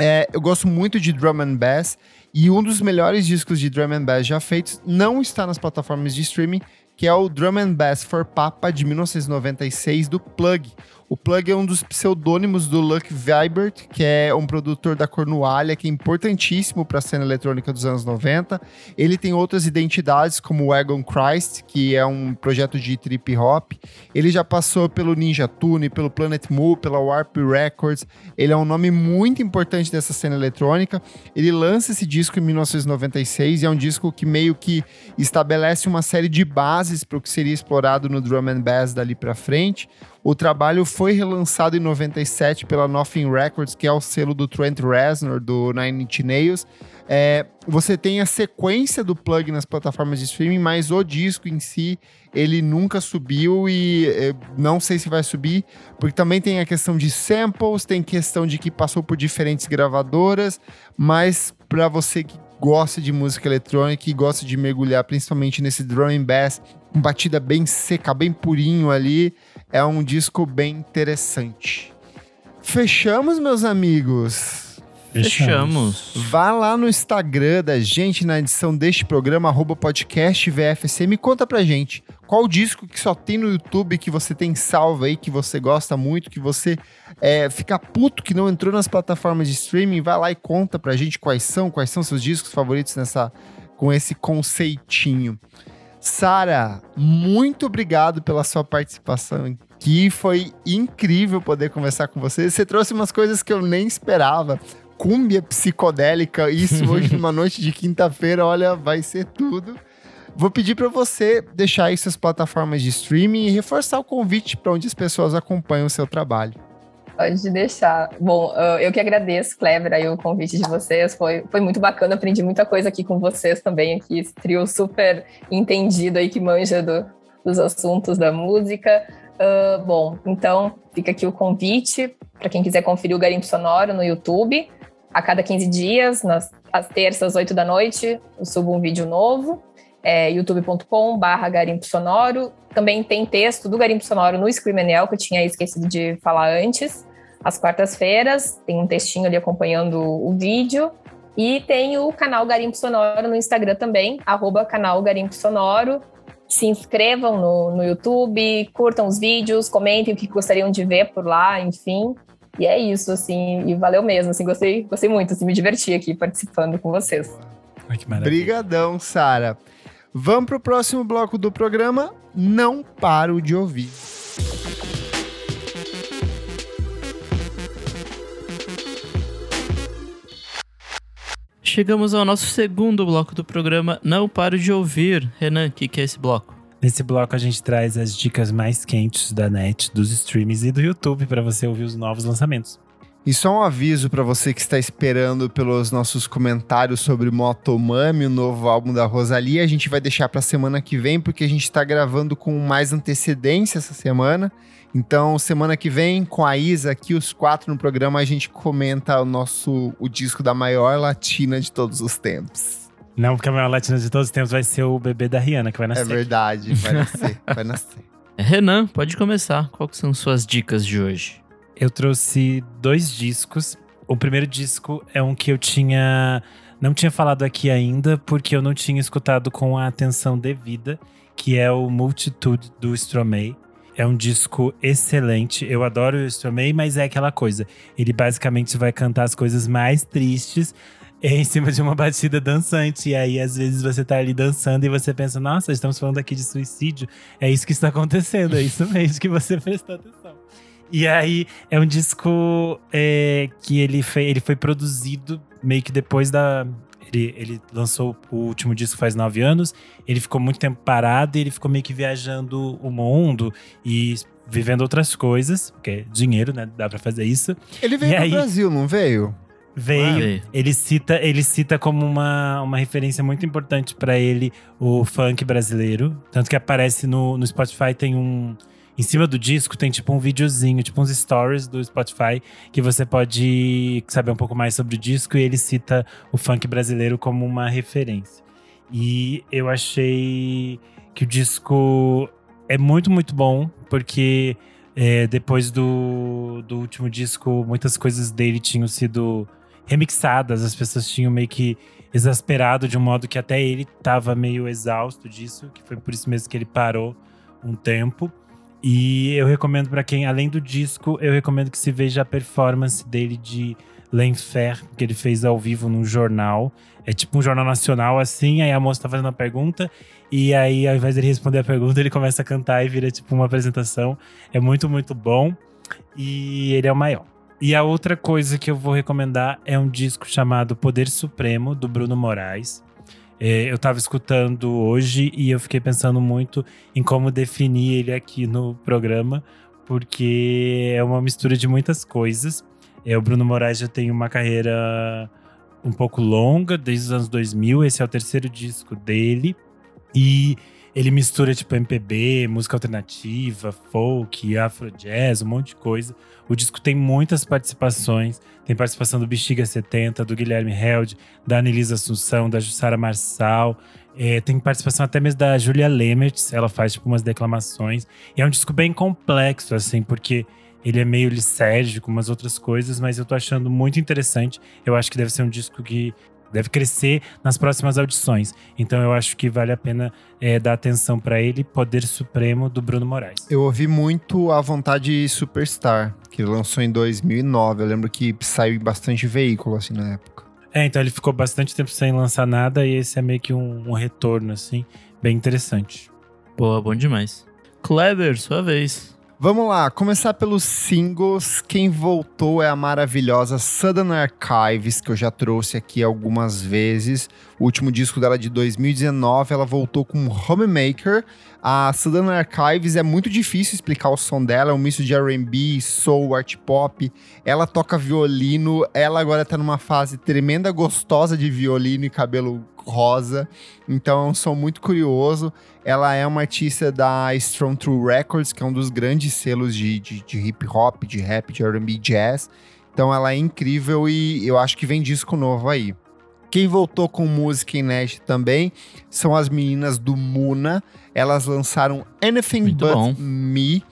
é, eu gosto muito de drum and bass e um dos melhores discos de drum and bass já feitos não está nas plataformas de streaming, que é o Drum and Bass for Papa de 1996 do Plug. O Plug é um dos pseudônimos do Luck Vibert, que é um produtor da Cornualha, que é importantíssimo para a cena eletrônica dos anos 90. Ele tem outras identidades, como o Wagon Christ, que é um projeto de trip hop. Ele já passou pelo Ninja Tune, pelo Planet Moo, pela Warp Records. Ele é um nome muito importante dessa cena eletrônica. Ele lança esse disco em 1996 e é um disco que meio que estabelece uma série de bases para o que seria explorado no drum and bass dali para frente. O trabalho foi relançado em 97 pela Nothing Records, que é o selo do Trent Reznor, do Nine Inch Nails. É, você tem a sequência do plug nas plataformas de streaming, mas o disco em si, ele nunca subiu e é, não sei se vai subir, porque também tem a questão de samples, tem questão de que passou por diferentes gravadoras, mas para você que gosta de música eletrônica e gosta de mergulhar principalmente nesse drum and bass, batida bem seca, bem purinho ali, é um disco bem interessante. Fechamos, meus amigos. Fechamos. Vá lá no Instagram da gente na edição deste programa, arroba podcast VFSM, e conta pra gente qual disco que só tem no YouTube que você tem salvo aí, que você gosta muito, que você é, fica puto que não entrou nas plataformas de streaming. Vai lá e conta pra gente quais são, quais são seus discos favoritos nessa com esse conceitinho. Sara, muito obrigado pela sua participação aqui. Foi incrível poder conversar com você. Você trouxe umas coisas que eu nem esperava cúmbia psicodélica, isso hoje numa noite de quinta-feira, olha, vai ser tudo. Vou pedir para você deixar aí suas plataformas de streaming e reforçar o convite para onde as pessoas acompanham o seu trabalho. Pode deixar. Bom, eu que agradeço, Clever, aí o convite de vocês. Foi, foi muito bacana, aprendi muita coisa aqui com vocês também, aqui, esse trio super entendido aí que manja do, dos assuntos da música. Uh, bom, então fica aqui o convite para quem quiser conferir o Garimpo Sonoro no YouTube a cada 15 dias, nas às terças, 8 da noite, eu subo um vídeo novo. É, youtube.com barra Garimpo Sonoro. Também tem texto do Garimpo Sonoro no Screamanel, que eu tinha esquecido de falar antes. Às quartas-feiras, tem um textinho ali acompanhando o vídeo. E tem o canal Garimpo Sonoro no Instagram também, arroba canal Garimpo Sonoro. Se inscrevam no, no YouTube, curtam os vídeos, comentem o que gostariam de ver por lá, enfim. E é isso, assim, e valeu mesmo, assim, gostei, gostei muito, assim, me diverti aqui participando com vocês. Ai, que maravilha. Obrigadão, Sara. Vamos pro próximo bloco do programa. Não paro de ouvir. Chegamos ao nosso segundo bloco do programa. Não paro de ouvir. Renan, o que, que é esse bloco? Nesse bloco a gente traz as dicas mais quentes da net, dos streams e do YouTube para você ouvir os novos lançamentos. E só um aviso para você que está esperando pelos nossos comentários sobre Motomami, o novo álbum da Rosalia. A gente vai deixar para semana que vem, porque a gente está gravando com mais antecedência essa semana. Então, semana que vem, com a Isa aqui, os quatro no programa, a gente comenta o nosso o disco da maior latina de todos os tempos. Não, porque a maior latina de todos os tempos vai ser o bebê da Rihanna, que vai nascer. É verdade, vai nascer, vai nascer. Renan, pode começar. Quais são suas dicas de hoje? Eu trouxe dois discos. O primeiro disco é um que eu tinha. Não tinha falado aqui ainda, porque eu não tinha escutado com a atenção devida, que é o Multitude do Stromae. É um disco excelente. Eu adoro o Stromae, mas é aquela coisa. Ele basicamente vai cantar as coisas mais tristes em cima de uma batida dançante. E aí, às vezes, você tá ali dançando e você pensa, nossa, estamos falando aqui de suicídio. É isso que está acontecendo, é isso mesmo que você prestou atenção. E aí, é um disco é, que ele, ele foi produzido meio que depois da. Ele, ele lançou o último disco faz nove anos. Ele ficou muito tempo parado e ele ficou meio que viajando o mundo e vivendo outras coisas, porque é dinheiro, né? Dá pra fazer isso. Ele veio E pro aí- Brasil, não veio? Veio. Veio. Ele cita, ele cita como uma, uma referência muito importante pra ele o funk brasileiro. Tanto que aparece no, no Spotify, tem um. Em cima do disco tem tipo um videozinho, tipo uns stories do Spotify, que você pode saber um pouco mais sobre o disco e ele cita o funk brasileiro como uma referência. E eu achei que o disco é muito, muito bom, porque é, depois do, do último disco, muitas coisas dele tinham sido remixadas, as pessoas tinham meio que exasperado de um modo que até ele tava meio exausto disso, que foi por isso mesmo que ele parou um tempo. E eu recomendo para quem, além do disco, eu recomendo que se veja a performance dele de L'Enfer, que ele fez ao vivo num jornal. É tipo um jornal nacional, assim, aí a moça tá fazendo uma pergunta, e aí, ao invés dele responder a pergunta, ele começa a cantar e vira tipo uma apresentação. É muito, muito bom. E ele é o maior. E a outra coisa que eu vou recomendar é um disco chamado Poder Supremo, do Bruno Moraes. É, eu tava escutando hoje e eu fiquei pensando muito em como definir ele aqui no programa, porque é uma mistura de muitas coisas. É, o Bruno Moraes já tem uma carreira um pouco longa, desde os anos 2000. Esse é o terceiro disco dele. E ele mistura, tipo, MPB, música alternativa, folk, afro jazz, um monte de coisa. O disco tem muitas participações. Tem participação do Bexiga 70, do Guilherme Held, da Anelisa Assunção, da Jussara Marçal. É, tem participação até mesmo da Julia Lemertz. Ela faz, tipo, umas declamações. E é um disco bem complexo, assim, porque ele é meio lisérgico, umas outras coisas, mas eu tô achando muito interessante. Eu acho que deve ser um disco que deve crescer nas próximas audições. Então eu acho que vale a pena é, dar atenção para ele, Poder Supremo do Bruno Moraes. Eu ouvi muito a vontade Superstar, que lançou em 2009. Eu lembro que saiu em bastante veículo assim na época. É, então ele ficou bastante tempo sem lançar nada e esse é meio que um, um retorno assim, bem interessante. Boa, bom demais. Kleber, sua vez. Vamos lá, começar pelos singles. Quem voltou é a maravilhosa Southern Archives, que eu já trouxe aqui algumas vezes. O último disco dela é de 2019, ela voltou com Homemaker. A Southern Archives é muito difícil explicar o som dela, é um misto de R&B, soul, art pop. Ela toca violino, ela agora tá numa fase tremenda gostosa de violino e cabelo rosa. Então é um som muito curioso. Ela é uma artista da Strong True Records, que é um dos grandes selos de, de, de hip hop, de rap, de R&B jazz. Então ela é incrível e eu acho que vem disco novo aí. Quem voltou com música inédita também são as meninas do Muna. Elas lançaram Anything Muito But bom. Me.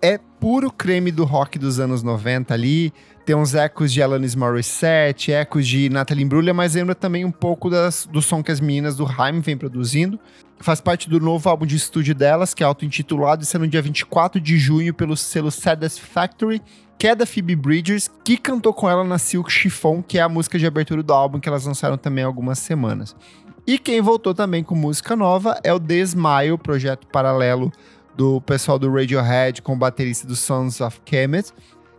É puro creme do rock dos anos 90 ali. Tem uns ecos de Alanis Morissette, ecos de Natalie Imbruglia, mas lembra também um pouco das, do som que as meninas do Haim vêm produzindo. Faz parte do novo álbum de estúdio delas, que é auto-intitulado, e será no dia 24 de junho pelo selo Saddest Factory, que é da Phoebe Bridgers, que cantou com ela na Silk Chiffon, que é a música de abertura do álbum que elas lançaram também há algumas semanas. E quem voltou também com música nova é o The Smile, projeto paralelo do pessoal do Radiohead com o baterista do Sons of Kemet.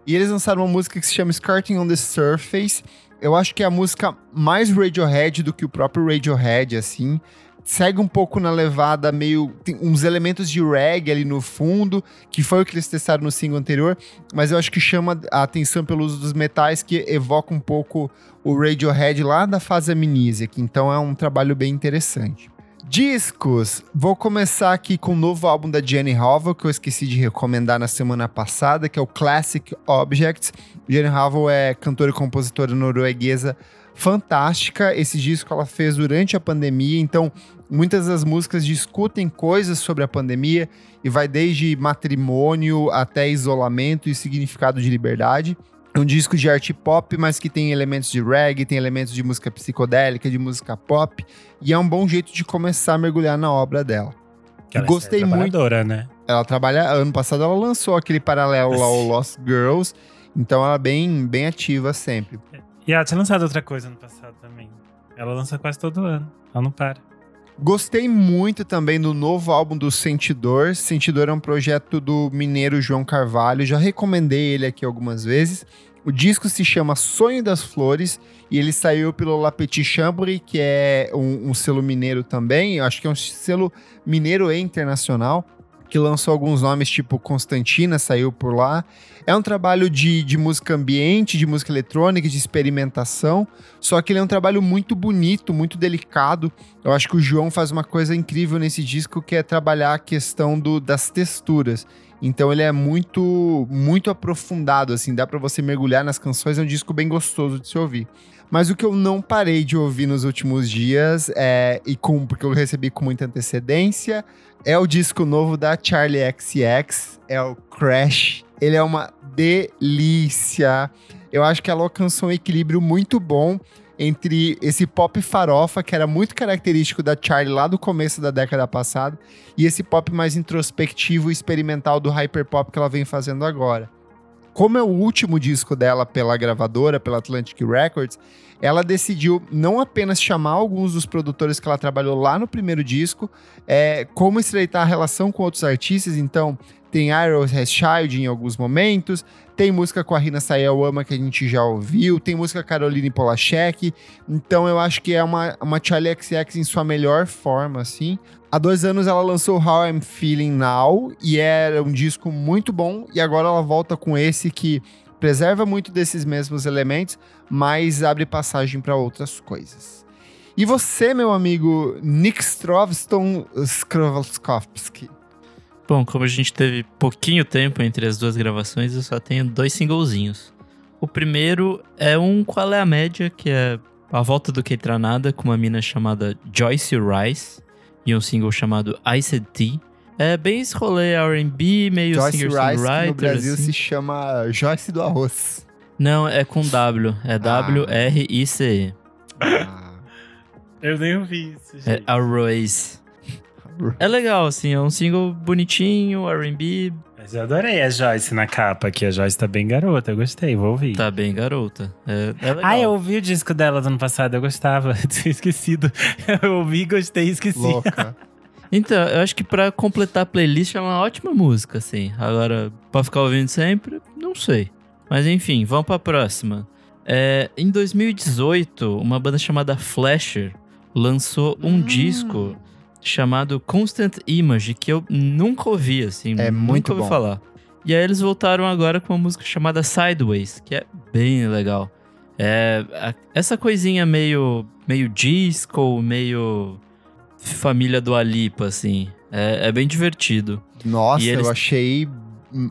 E eles lançaram uma música que se chama Skirting on the Surface. Eu acho que é a música mais Radiohead do que o próprio Radiohead, assim. Segue um pouco na levada meio. Tem uns elementos de reggae ali no fundo, que foi o que eles testaram no single anterior, mas eu acho que chama a atenção pelo uso dos metais, que evoca um pouco o Radiohead lá da fase Amnesiac. Então é um trabalho bem interessante. Discos, vou começar aqui com o novo álbum da Jenny Howell, que eu esqueci de recomendar na semana passada, que é o Classic Objects. Jenny Howell é cantora e compositora norueguesa fantástica. Esse disco ela fez durante a pandemia, então muitas das músicas discutem coisas sobre a pandemia e vai desde matrimônio até isolamento e significado de liberdade. É um disco de arte pop, mas que tem elementos de reggae, tem elementos de música psicodélica, de música pop, e é um bom jeito de começar a mergulhar na obra dela. Que ela Gostei é muito. né? Ela trabalha, ano passado ela lançou aquele paralelo lá, o Lost Girls, então ela é bem, bem ativa sempre. E ela tinha lançado outra coisa no passado também. Ela lança quase todo ano. Ela não para. Gostei muito também do novo álbum do Sentidor. Sentidor é um projeto do mineiro João Carvalho. Já recomendei ele aqui algumas vezes. O disco se chama Sonho das Flores e ele saiu pelo La Petite Chambre, que é um, um selo mineiro também. Eu acho que é um selo mineiro e internacional, que lançou alguns nomes tipo Constantina, saiu por lá. É um trabalho de, de música ambiente, de música eletrônica, de experimentação. Só que ele é um trabalho muito bonito, muito delicado. Eu acho que o João faz uma coisa incrível nesse disco, que é trabalhar a questão do, das texturas. Então ele é muito, muito aprofundado, assim, dá para você mergulhar nas canções, é um disco bem gostoso de se ouvir. Mas o que eu não parei de ouvir nos últimos dias, é, e com, porque eu recebi com muita antecedência, é o disco novo da Charlie XX, é o Crash. Ele é uma delícia. Eu acho que ela alcançou um equilíbrio muito bom entre esse pop farofa, que era muito característico da Charlie lá do começo da década passada, e esse pop mais introspectivo e experimental do hyperpop que ela vem fazendo agora. Como é o último disco dela pela gravadora, pela Atlantic Records, ela decidiu não apenas chamar alguns dos produtores que ela trabalhou lá no primeiro disco, é, como estreitar a relação com outros artistas. Então, tem Iron Has Child em alguns momentos, tem música com a Rina Sayawama que a gente já ouviu, tem música Caroline Polachek. Então, eu acho que é uma, uma Charlie XX em sua melhor forma, assim. Há dois anos ela lançou How I'm Feeling Now e era um disco muito bom. E agora ela volta com esse que preserva muito desses mesmos elementos, mas abre passagem para outras coisas. E você, meu amigo Nick Strovston Skrovskovsky? Bom, como a gente teve pouquinho tempo entre as duas gravações, eu só tenho dois singlezinhos. O primeiro é um Qual é a Média, que é a volta do Keitranada com uma mina chamada Joyce Rice e um single chamado Iced Tea. É bem esse rolê R&B, meio Joyce Rice, que no Brasil assim. se chama Joyce do Arroz. Não, é com W. É W-R-I-C-E. Ah, Eu nem ouvi isso, É gente. Arroz. É legal, assim, é um single bonitinho, R&B, Mas eu adorei a Joyce na capa aqui. A Joyce tá bem garota, eu gostei, vou ouvir. tá bem garota. É, é legal. Ah, eu ouvi o disco dela do ano passado, eu gostava. Tinha esquecido. Eu ouvi, gostei e esqueci. louca. Então, eu acho que pra completar a playlist é uma ótima música, assim. Agora, pra ficar ouvindo sempre, não sei. Mas enfim, vamos pra próxima. É, em 2018, uma banda chamada Flasher lançou um Hum. disco chamado Constant Image, que eu nunca ouvi, assim. É nunca muito ouvi bom. falar. E aí eles voltaram agora com uma música chamada Sideways, que é bem legal. É a- essa coisinha meio, meio disco, meio família do Alipa, assim. É, é bem divertido. Nossa, eles- eu achei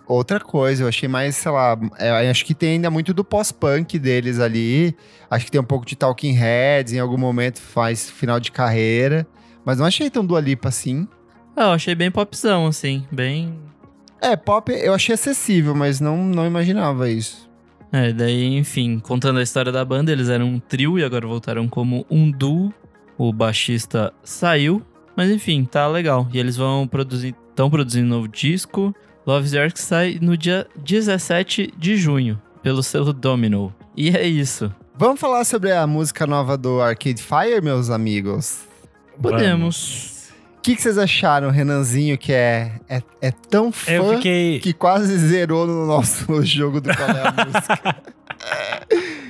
outra coisa. Eu achei mais, sei lá, é, acho que tem ainda muito do pós-punk deles ali. Acho que tem um pouco de Talking Heads, em algum momento faz final de carreira. Mas não achei tão do Alipa assim. Ah, eu achei bem popzão, assim. Bem. É, pop eu achei acessível, mas não, não imaginava isso. É, daí, enfim, contando a história da banda, eles eram um trio e agora voltaram como um duo. O baixista saiu, mas enfim, tá legal. E eles vão produzir, estão produzindo um novo disco. Love's Yours que sai no dia 17 de junho, pelo selo Domino. E é isso. Vamos falar sobre a música nova do Arcade Fire, meus amigos? Podemos. O que, que vocês acharam, Renanzinho, que é, é, é tão fã Eu fiquei. que quase zerou no nosso jogo do Qual é a Música?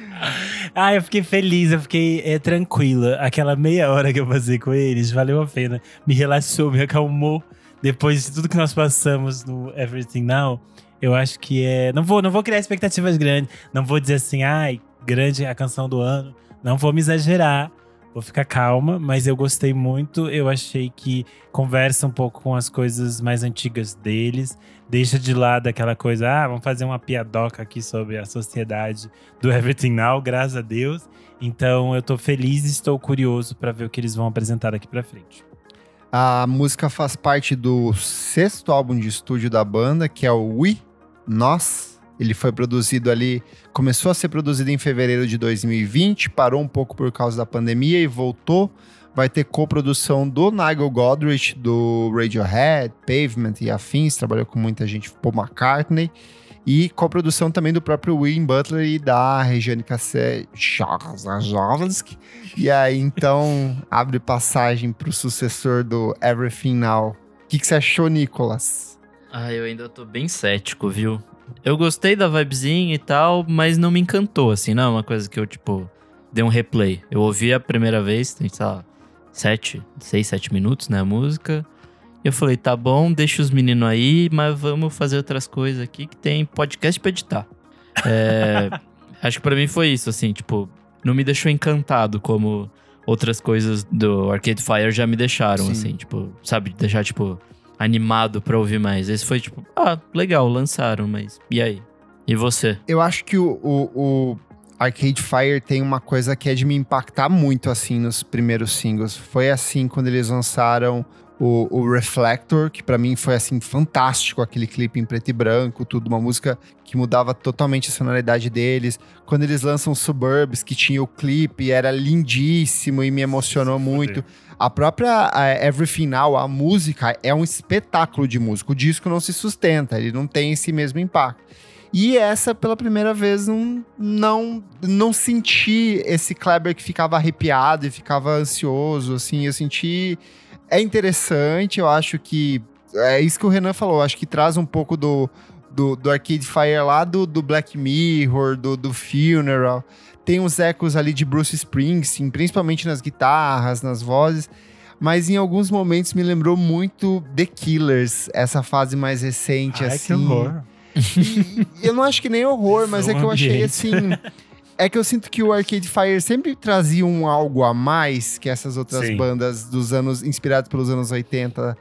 Ah, eu fiquei feliz, eu fiquei é, tranquila. Aquela meia hora que eu passei com eles, valeu a pena. Me relaxou, me acalmou. Depois de tudo que nós passamos no Everything Now, eu acho que é. Não vou, não vou criar expectativas grandes. Não vou dizer assim, ai, grande a canção do ano. Não vou me exagerar. Vou ficar calma, mas eu gostei muito. Eu achei que conversa um pouco com as coisas mais antigas deles. Deixa de lado aquela coisa, ah, vamos fazer uma piadoca aqui sobre a sociedade do Everything Now, graças a Deus. Então eu tô feliz e estou curioso para ver o que eles vão apresentar daqui pra frente. A música faz parte do sexto álbum de estúdio da banda, que é o We, Nós. Ele foi produzido ali, começou a ser produzido em fevereiro de 2020, parou um pouco por causa da pandemia e voltou. Vai ter coprodução do Nigel Godrich, do Radiohead, Pavement e afins, trabalhou com muita gente, Paul McCartney. E coprodução também do próprio Win Butler e da Regiane Kaczynski. E aí, então, abre passagem pro sucessor do Everything Now. O que, que você achou, Nicolas? Ah, eu ainda tô bem cético, viu? Eu gostei da vibezinha e tal, mas não me encantou, assim, não é uma coisa que eu, tipo, dei um replay. Eu ouvi a primeira vez, tem, sei lá, sete, seis, sete minutos, né, a música. E eu falei, tá bom, deixa os meninos aí, mas vamos fazer outras coisas aqui que tem podcast pra editar. É, acho que pra mim foi isso, assim, tipo, não me deixou encantado como outras coisas do Arcade Fire já me deixaram, Sim. assim, tipo, sabe, deixar, tipo, animado pra ouvir mais. Esse foi tipo, ah, legal, lançaram, mas e aí? E você? Eu acho que o, o, o Arcade Fire tem uma coisa que é de me impactar muito, assim, nos primeiros singles. Foi assim quando eles lançaram o, o Reflector, que para mim foi assim fantástico aquele clipe em preto e branco, tudo uma música que mudava totalmente a sonoridade deles. Quando eles lançam Suburbs, que tinha o clipe, era lindíssimo e me emocionou muito. A própria a Everything Now, a música é um espetáculo de música. O disco não se sustenta, ele não tem esse mesmo impacto. E essa, pela primeira vez, não, não, não senti esse Kleber que ficava arrepiado e ficava ansioso, assim. Eu senti... É interessante, eu acho que... É isso que o Renan falou, acho que traz um pouco do, do, do Arcade Fire lá do, do Black Mirror, do, do Funeral. Tem uns ecos ali de Bruce Springsteen, principalmente nas guitarras, nas vozes mas em alguns momentos me lembrou muito The Killers, essa fase mais recente, Ai, assim. que horror. E eu não acho que nem horror, mas Som é que eu achei ambiente. assim. É que eu sinto que o Arcade Fire sempre trazia um algo a mais que essas outras Sim. bandas dos anos, inspiradas pelos anos 80,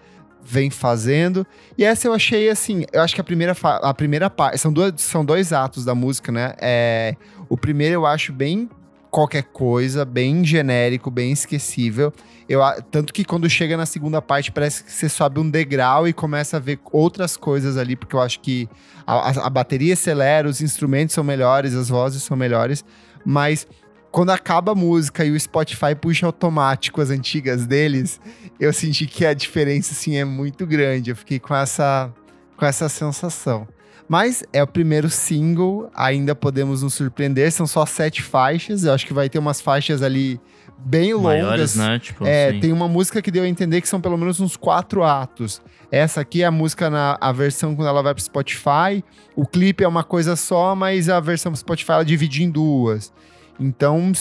vem fazendo. E essa eu achei assim, eu acho que a primeira, a primeira parte, são, duas, são dois atos da música, né? É, o primeiro eu acho bem qualquer coisa, bem genérico, bem esquecível. Eu, tanto que quando chega na segunda parte, parece que você sobe um degrau e começa a ver outras coisas ali, porque eu acho que a, a- a bateria acelera, os instrumentos são melhores, as vozes são melhores, mas quando acaba a música e o Spotify puxa automático as antigas deles, eu senti que a diferença assim é muito grande. Eu fiquei com essa com essa sensação. Mas é o primeiro single, ainda podemos nos surpreender. São só sete faixas. Eu acho que vai ter umas faixas ali bem longas. Maiores, né? Tipo, É, assim. tem uma música que deu a entender que são pelo menos uns quatro atos. Essa aqui é a música na a versão quando ela vai pro Spotify. O clipe é uma coisa só, mas a versão pro Spotify ela divide em duas. Então,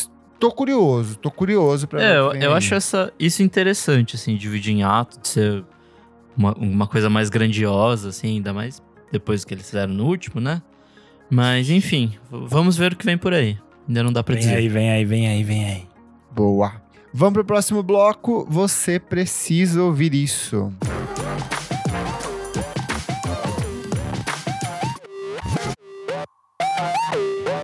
tô curioso, tô curioso pra ver É, eu, eu acho essa, isso interessante, assim, dividir em ato, de ser uma, uma coisa mais grandiosa, assim, ainda mais depois que eles fizeram no último, né? Mas, enfim, vamos ver o que vem por aí. Ainda não dá pra Vem dizer. aí, vem aí, vem aí, vem aí. Boa. Vamos pro próximo bloco. Você precisa ouvir isso.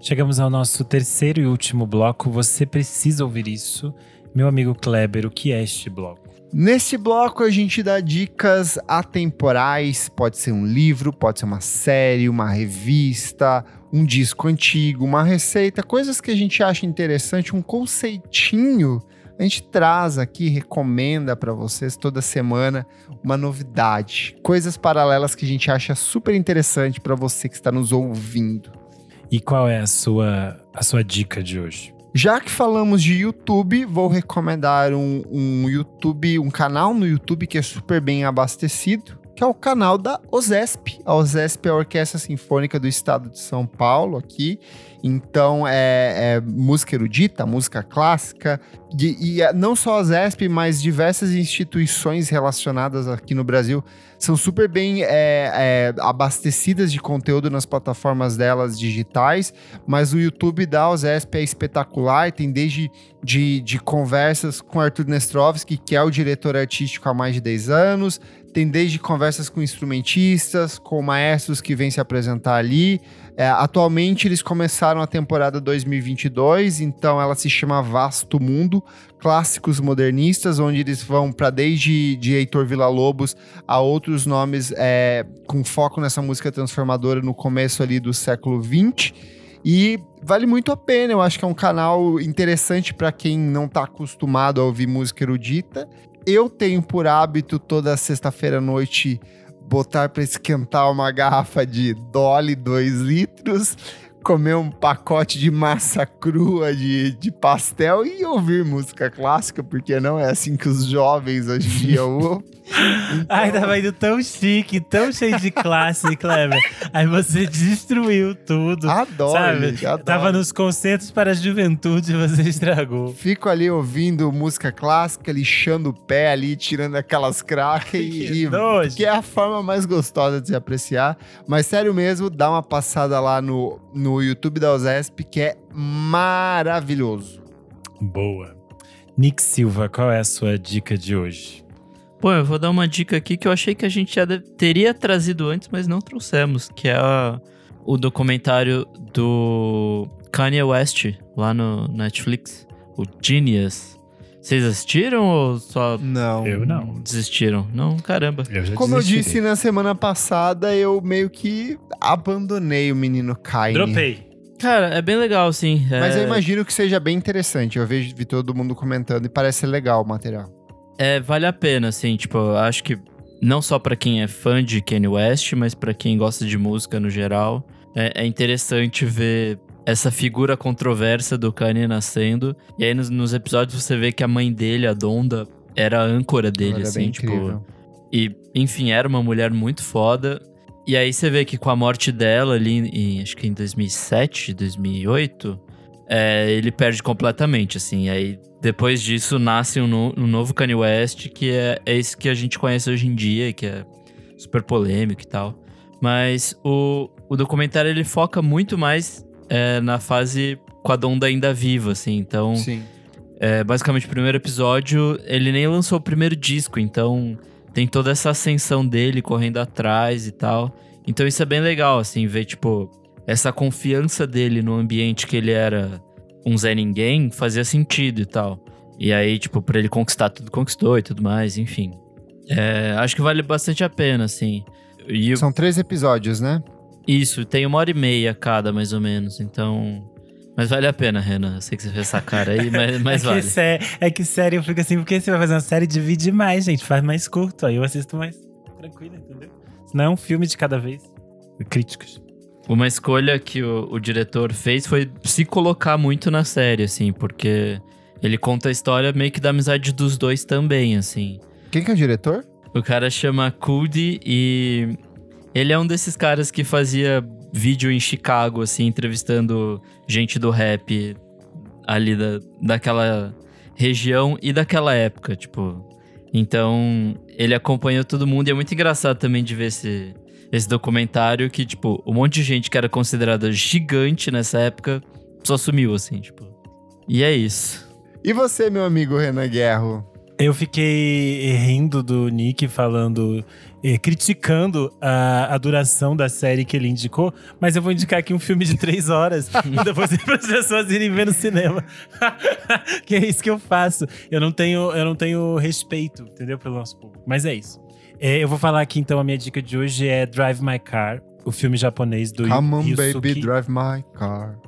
Chegamos ao nosso terceiro e último bloco. Você precisa ouvir isso. Meu amigo Kleber, o que é este bloco? Neste bloco a gente dá dicas atemporais, pode ser um livro, pode ser uma série, uma revista, um disco antigo, uma receita, coisas que a gente acha interessante, um conceitinho. A gente traz aqui, recomenda para vocês toda semana uma novidade, coisas paralelas que a gente acha super interessante para você que está nos ouvindo. E qual é a sua, a sua dica de hoje? Já que falamos de YouTube, vou recomendar um, um YouTube, um canal no YouTube que é super bem abastecido, que é o canal da OSESP. A OSESP é a Orquestra Sinfônica do Estado de São Paulo aqui. Então é, é música erudita, música clássica. E, e é não só a OSESP, mas diversas instituições relacionadas aqui no Brasil são super bem é, é, abastecidas de conteúdo nas plataformas delas digitais mas o YouTube da OSESP é espetacular, tem desde de, de conversas com Arthur Nestrovski, que é o diretor artístico há mais de 10 anos, tem desde conversas com instrumentistas, com maestros que vêm se apresentar ali. É, atualmente eles começaram a temporada 2022, então ela se chama Vasto Mundo, Clássicos Modernistas, onde eles vão para desde de Heitor Villa-Lobos a outros nomes é, com foco nessa música transformadora no começo ali do século 20. E vale muito a pena, eu acho que é um canal interessante para quem não tá acostumado a ouvir música erudita. Eu tenho por hábito toda sexta-feira à noite botar para esquentar uma garrafa de Dolly 2 litros, comer um pacote de massa crua de, de pastel e ouvir música clássica, porque não é assim que os jovens hoje em dia ouvem. Ai, tava indo tão chique, tão cheio de classe, Kleber. Aí você destruiu tudo. Adoro, sabe? adoro. Tava nos concertos para a juventude, você estragou. Fico ali ouvindo música clássica, lixando o pé ali, tirando aquelas cracas e, e que é a forma mais gostosa de se apreciar. Mas sério mesmo, dá uma passada lá no, no YouTube da OSESP, que é maravilhoso. Boa. Nick Silva, qual é a sua dica de hoje? Pô, eu vou dar uma dica aqui que eu achei que a gente já deve- teria trazido antes, mas não trouxemos, que é a- o documentário do Kanye West lá no Netflix, o Genius, Vocês assistiram ou só Não. Eu não. desistiram? Não, caramba. Eu já Como eu desisti disse na semana passada, eu meio que abandonei o menino Kaine. Dropei. Cara, é bem legal, sim. Mas é, eu imagino que seja bem interessante. Eu vejo vi todo mundo comentando e parece ser legal o material. É, vale a pena, assim, tipo, acho que não só pra quem é fã de Kanye West, mas pra quem gosta de música no geral, é, é interessante ver essa figura controversa do Kanye nascendo. E aí nos, nos episódios você vê que a mãe dele, a Donda, era a âncora dele, assim, tipo. incrível. E, enfim, era uma mulher muito foda. E aí você vê que com a morte dela ali, em, acho que em 2007, 2008, é, ele perde completamente, assim. Aí, depois disso, nasce um, no- um novo Kanye West, que é, é esse que a gente conhece hoje em dia, que é super polêmico e tal. Mas o, o documentário, ele foca muito mais é, na fase com a Donda ainda viva, assim. Então, é, basicamente, o primeiro episódio, ele nem lançou o primeiro disco, então tem toda essa ascensão dele correndo atrás e tal. Então isso é bem legal, assim, ver, tipo, essa confiança dele no ambiente que ele era um Zé Ninguém fazia sentido e tal. E aí, tipo, pra ele conquistar tudo, conquistou e tudo mais, enfim. É, acho que vale bastante a pena, assim. E São três episódios, né? isso, tem uma hora e meia cada, mais ou menos, então... Mas vale a pena, Renan. Eu sei que você fez essa cara aí, mas, mas é, vale. sé- é que sério, eu fico assim, porque você vai fazer uma série, divide mais, gente. Faz mais curto. Aí eu assisto mais tranquilo, entendeu? Senão é um filme de cada vez. Críticos. Uma escolha que o, o diretor fez foi se colocar muito na série, assim, porque ele conta a história meio que da amizade dos dois também, assim. Quem que é o diretor? O cara chama Cudi e ele é um desses caras que fazia vídeo em Chicago, assim, entrevistando gente do rap ali da, daquela região e daquela época, tipo. Então, ele acompanhou todo mundo e é muito engraçado também de ver esse, esse documentário que, tipo, um monte de gente que era considerada gigante nessa época só sumiu, assim, tipo. E é isso. E você, meu amigo Renan Guerro? Eu fiquei rindo do Nick falando, eh, criticando a, a duração da série que ele indicou, mas eu vou indicar aqui um filme de três horas e depois para as pessoas irem ver no cinema. que é isso que eu faço. Eu não tenho, eu não tenho respeito, entendeu, pelo nosso público. Mas é isso. Eh, eu vou falar aqui então a minha dica de hoje é Drive My Car, o filme japonês do Come on, Yusuke baby, drive my car.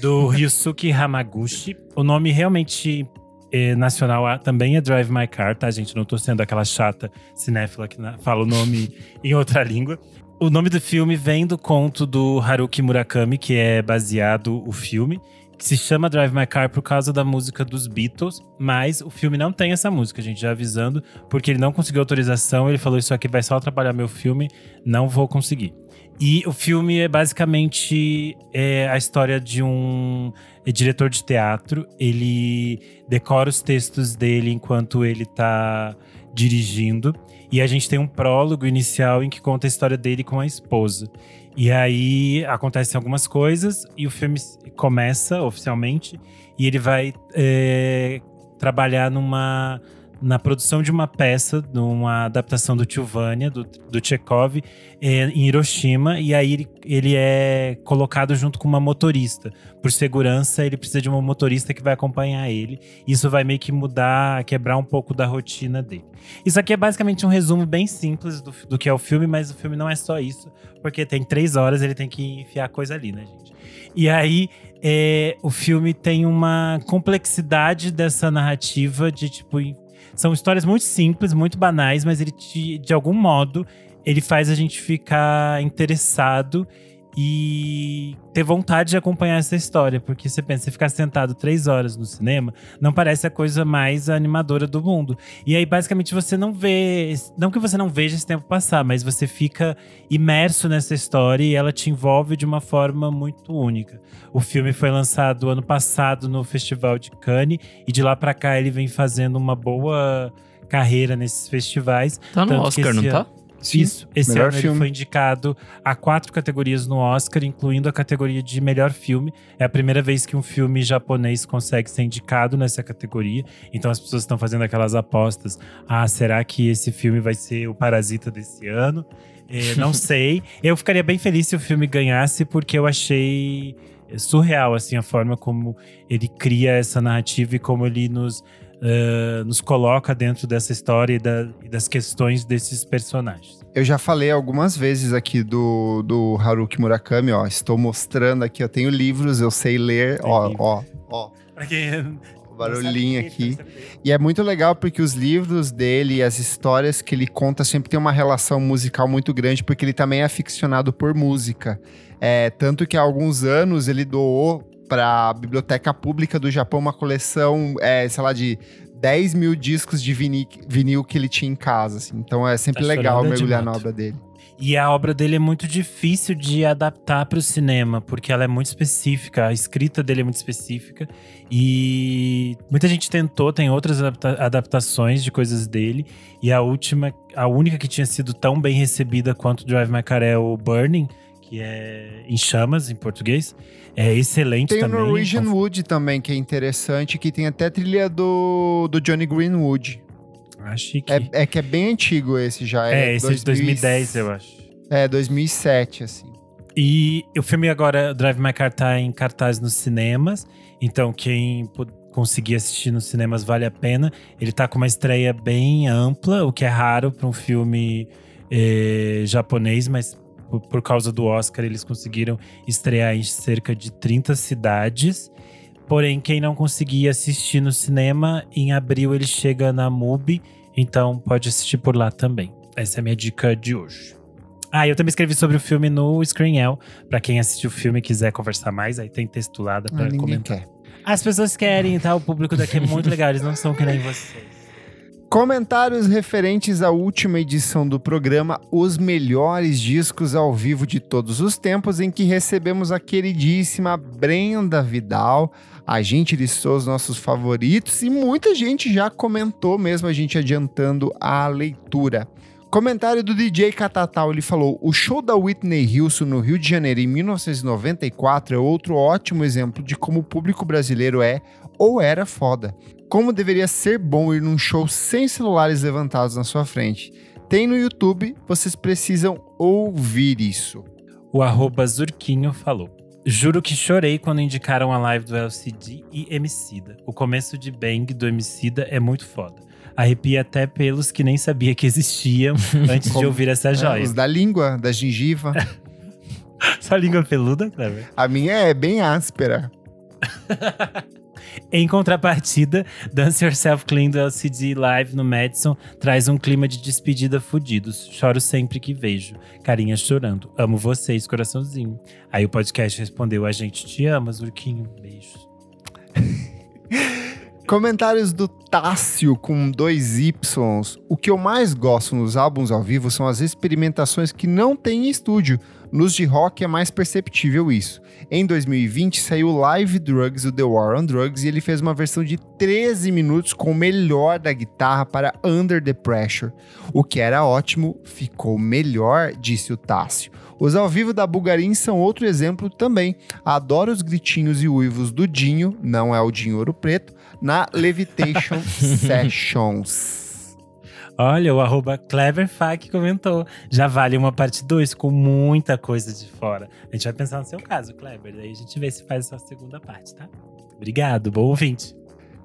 do Ryusuke Hamaguchi. O nome realmente eh, nacional também é Drive My Car, tá, gente? Não tô sendo aquela chata cinéfila que fala o nome em outra língua. O nome do filme vem do conto do Haruki Murakami, que é baseado o filme, que se chama Drive My Car por causa da música dos Beatles, mas o filme não tem essa música, gente, já avisando, porque ele não conseguiu autorização, ele falou isso aqui vai só atrapalhar meu filme, não vou conseguir. E o filme é basicamente é, a história de um diretor de teatro. Ele decora os textos dele enquanto ele tá dirigindo. E a gente tem um prólogo inicial em que conta a história dele com a esposa. E aí acontecem algumas coisas e o filme começa oficialmente e ele vai é, trabalhar numa na produção de uma peça, numa adaptação do Tio do, do é, em Hiroshima, e aí ele, ele é colocado junto com uma motorista. Por segurança, ele precisa de uma motorista que vai acompanhar ele. Isso vai meio que mudar, quebrar um pouco da rotina dele. Isso aqui é basicamente um resumo bem simples do, do que é o filme, mas o filme não é só isso, porque tem três horas, ele tem que enfiar coisa ali, né, gente? E aí, é, o filme tem uma complexidade dessa narrativa de tipo. São histórias muito simples, muito banais, mas ele te- de algum modo ele faz a gente ficar interessado e ter vontade de acompanhar essa história. Porque você pensa, você ficar sentado três horas no cinema, não parece a coisa mais animadora do mundo. E aí, basicamente, você não vê. Não que você não veja esse tempo passar, mas você fica imerso nessa história e ela te envolve de uma forma muito única. O filme foi lançado ano passado no Festival de Cannes e de lá pra cá ele vem fazendo uma boa carreira nesses festivais. Tá no Oscar, não esse tá? Ano- Isso. Esse ano filme. ele foi indicado a quatro categorias no Oscar, incluindo a categoria de melhor filme. É a primeira vez que um filme japonês consegue ser indicado nessa categoria. Então as pessoas estão fazendo aquelas apostas. Ah, será que esse filme vai ser o Parasita desse ano? É, não sei. Eu ficaria bem feliz se o filme ganhasse, porque eu achei surreal assim a forma como ele cria essa narrativa e como ele nos uh, nos coloca dentro dessa história e, da, e, das questões desses personagens. Eu já falei algumas vezes aqui do, do Haruki Murakami, ó. Estou mostrando aqui, eu tenho livros, eu sei ler, Tem ó, livro. ó, ó. Pra quem barulhinho aqui. E é muito legal porque os livros dele e as histórias que ele conta sempre tem uma relação musical muito grande, porque ele também é aficionado por música. É, tanto que há alguns anos ele doou para a Biblioteca Pública do Japão uma coleção, é, sei lá, de 10 mil discos de vinil, vinil que ele tinha em casa. Assim. Então é sempre tá legal mergulhar na obra dele. E a obra dele é muito difícil de adaptar para o cinema, porque ela é muito específica, a escrita dele é muito específica. E muita gente tentou, tem outras adapta adaptações de coisas dele. E a última, a única que tinha sido tão bem recebida quanto Drive My Car é o Burning, que é em chamas em português. É excelente tem também. Tem o Norwegian Wood também, que é interessante, que tem até trilha do, do Johnny Greenwood. Acho que... É, é, que é bem antigo esse já. É, é esse 2000... é de 2010, eu acho. É, 2007, assim. E o filme agora, Drive My Car, tá em cartaz nos cinemas. Então, quem conseguir assistir nos cinemas vale a pena. Ele tá com uma estreia bem ampla, o que é raro para um filme eh, japonês, mas por, por causa do Oscar eles conseguiram estrear em cerca de 30 cidades. Porém, quem não conseguir assistir no cinema, em abril ele chega na MUBI, então pode assistir por lá também. Essa é a minha dica de hoje. Ah, eu também escrevi sobre o filme no Screenel. Para quem assistiu o filme e quiser conversar mais, aí tem textulada para ah, comentar. Quer. As pessoas querem, tá? O público daqui é muito legal, eles não são que nem vocês. Comentários referentes à última edição do programa Os Melhores Discos ao Vivo de Todos os Tempos, em que recebemos a queridíssima Brenda Vidal a gente listou os nossos favoritos e muita gente já comentou mesmo a gente adiantando a leitura. Comentário do DJ Catatal, ele falou: "O show da Whitney Houston no Rio de Janeiro em 1994 é outro ótimo exemplo de como o público brasileiro é ou era foda. Como deveria ser bom ir num show sem celulares levantados na sua frente. Tem no YouTube, vocês precisam ouvir isso." O arroba Zurquinho falou. Juro que chorei quando indicaram a live do LCD e Emicida. O começo de Bang do Emicida é muito foda. Arrepia até pelos que nem sabia que existiam antes de ouvir essa joia. É, os da língua, da gengiva. Sua língua peluda, Cleber? A minha é bem áspera. Em contrapartida, Dance Yourself Clean do LCD Live no Madison traz um clima de despedida fudidos. Choro sempre que vejo. Carinha chorando. Amo vocês, coraçãozinho. Aí o podcast respondeu: A gente te ama, Zurquinho. Beijos. Comentários do Tássio com dois Ys. O que eu mais gosto nos álbuns ao vivo são as experimentações que não tem em estúdio. Nos de rock é mais perceptível isso. Em 2020 saiu Live Drugs, o The War on Drugs, e ele fez uma versão de 13 minutos com o melhor da guitarra para Under the Pressure. O que era ótimo, ficou melhor, disse o Tássio. Os ao vivo da Bulgarin são outro exemplo também. Adoro os gritinhos e uivos do Dinho, não é o Dinho Ouro Preto, na Levitation Sessions. Olha, o arroba CleverFac comentou. Já vale uma parte 2 com muita coisa de fora. A gente vai pensar no seu caso, Clever. Daí a gente vê se faz essa segunda parte, tá? Obrigado, bom ouvinte.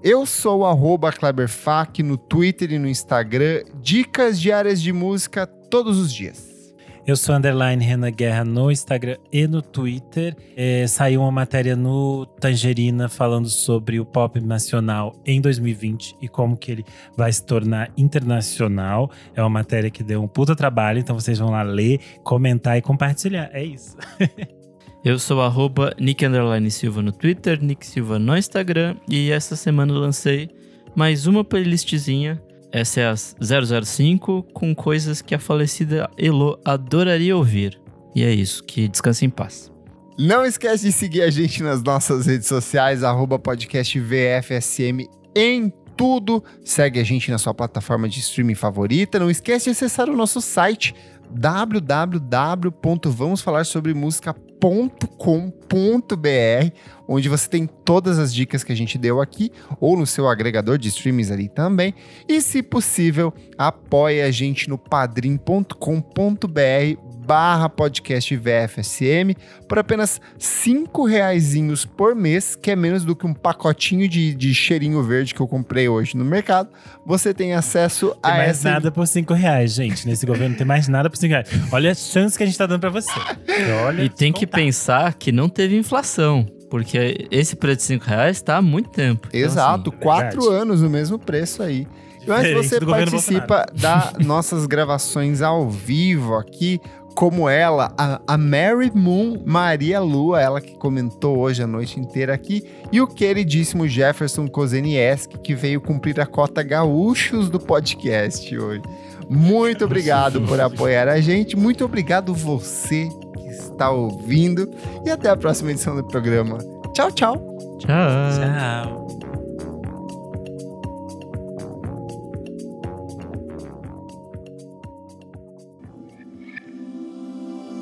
Eu sou o CleberFac no Twitter e no Instagram. Dicas diárias de música todos os dias. Eu sou underline Renan Guerra no Instagram e no Twitter. É, saiu uma matéria no Tangerina falando sobre o pop nacional em 2020 e como que ele vai se tornar internacional. É uma matéria que deu um puta trabalho, então vocês vão lá ler, comentar e compartilhar. É isso. Eu sou arroba Nick Silva no Twitter, Nick Silva no Instagram e essa semana lancei mais uma playlistzinha essa é a 005 com coisas que a falecida Elo adoraria ouvir. E é isso, que descanse em paz. Não esquece de seguir a gente nas nossas redes sociais, arroba podcast VFSM em tudo. Segue a gente na sua plataforma de streaming favorita. Não esquece de acessar o nosso site www.vamosfalarsobremusica.com.br, onde você tem todas as dicas que a gente deu aqui, ou no seu agregador de streams ali também. E, se possível, apoie a gente no padrim.com.br barra podcast VFSM por apenas cinco reaisinhos por mês, que é menos do que um pacotinho de, de cheirinho verde que eu comprei hoje no mercado. Você tem acesso Tem a mais essa nada por 5 reais, gente. Nesse governo não tem mais nada por 5 reais. Olha a chance que a gente tá dando pra você. Olha, E tem que descontar. pensar que não teve inflação. Porque esse preço de 5 reais tá há muito tempo. Então, Exato, assim, quatro verdade. anos o mesmo preço aí. Mas você participa das nossas gravações ao vivo aqui, como ela, a, a Mary Moon Maria Lua, ela que comentou hoje a noite inteira aqui, e o queridíssimo Jefferson Kozenieski, que veio cumprir a cota gaúchos do podcast hoje. Muito obrigado por apoiar a gente, muito obrigado você que está ouvindo, e até a próxima edição do programa. Tchau, tchau! Tchau. Tchau.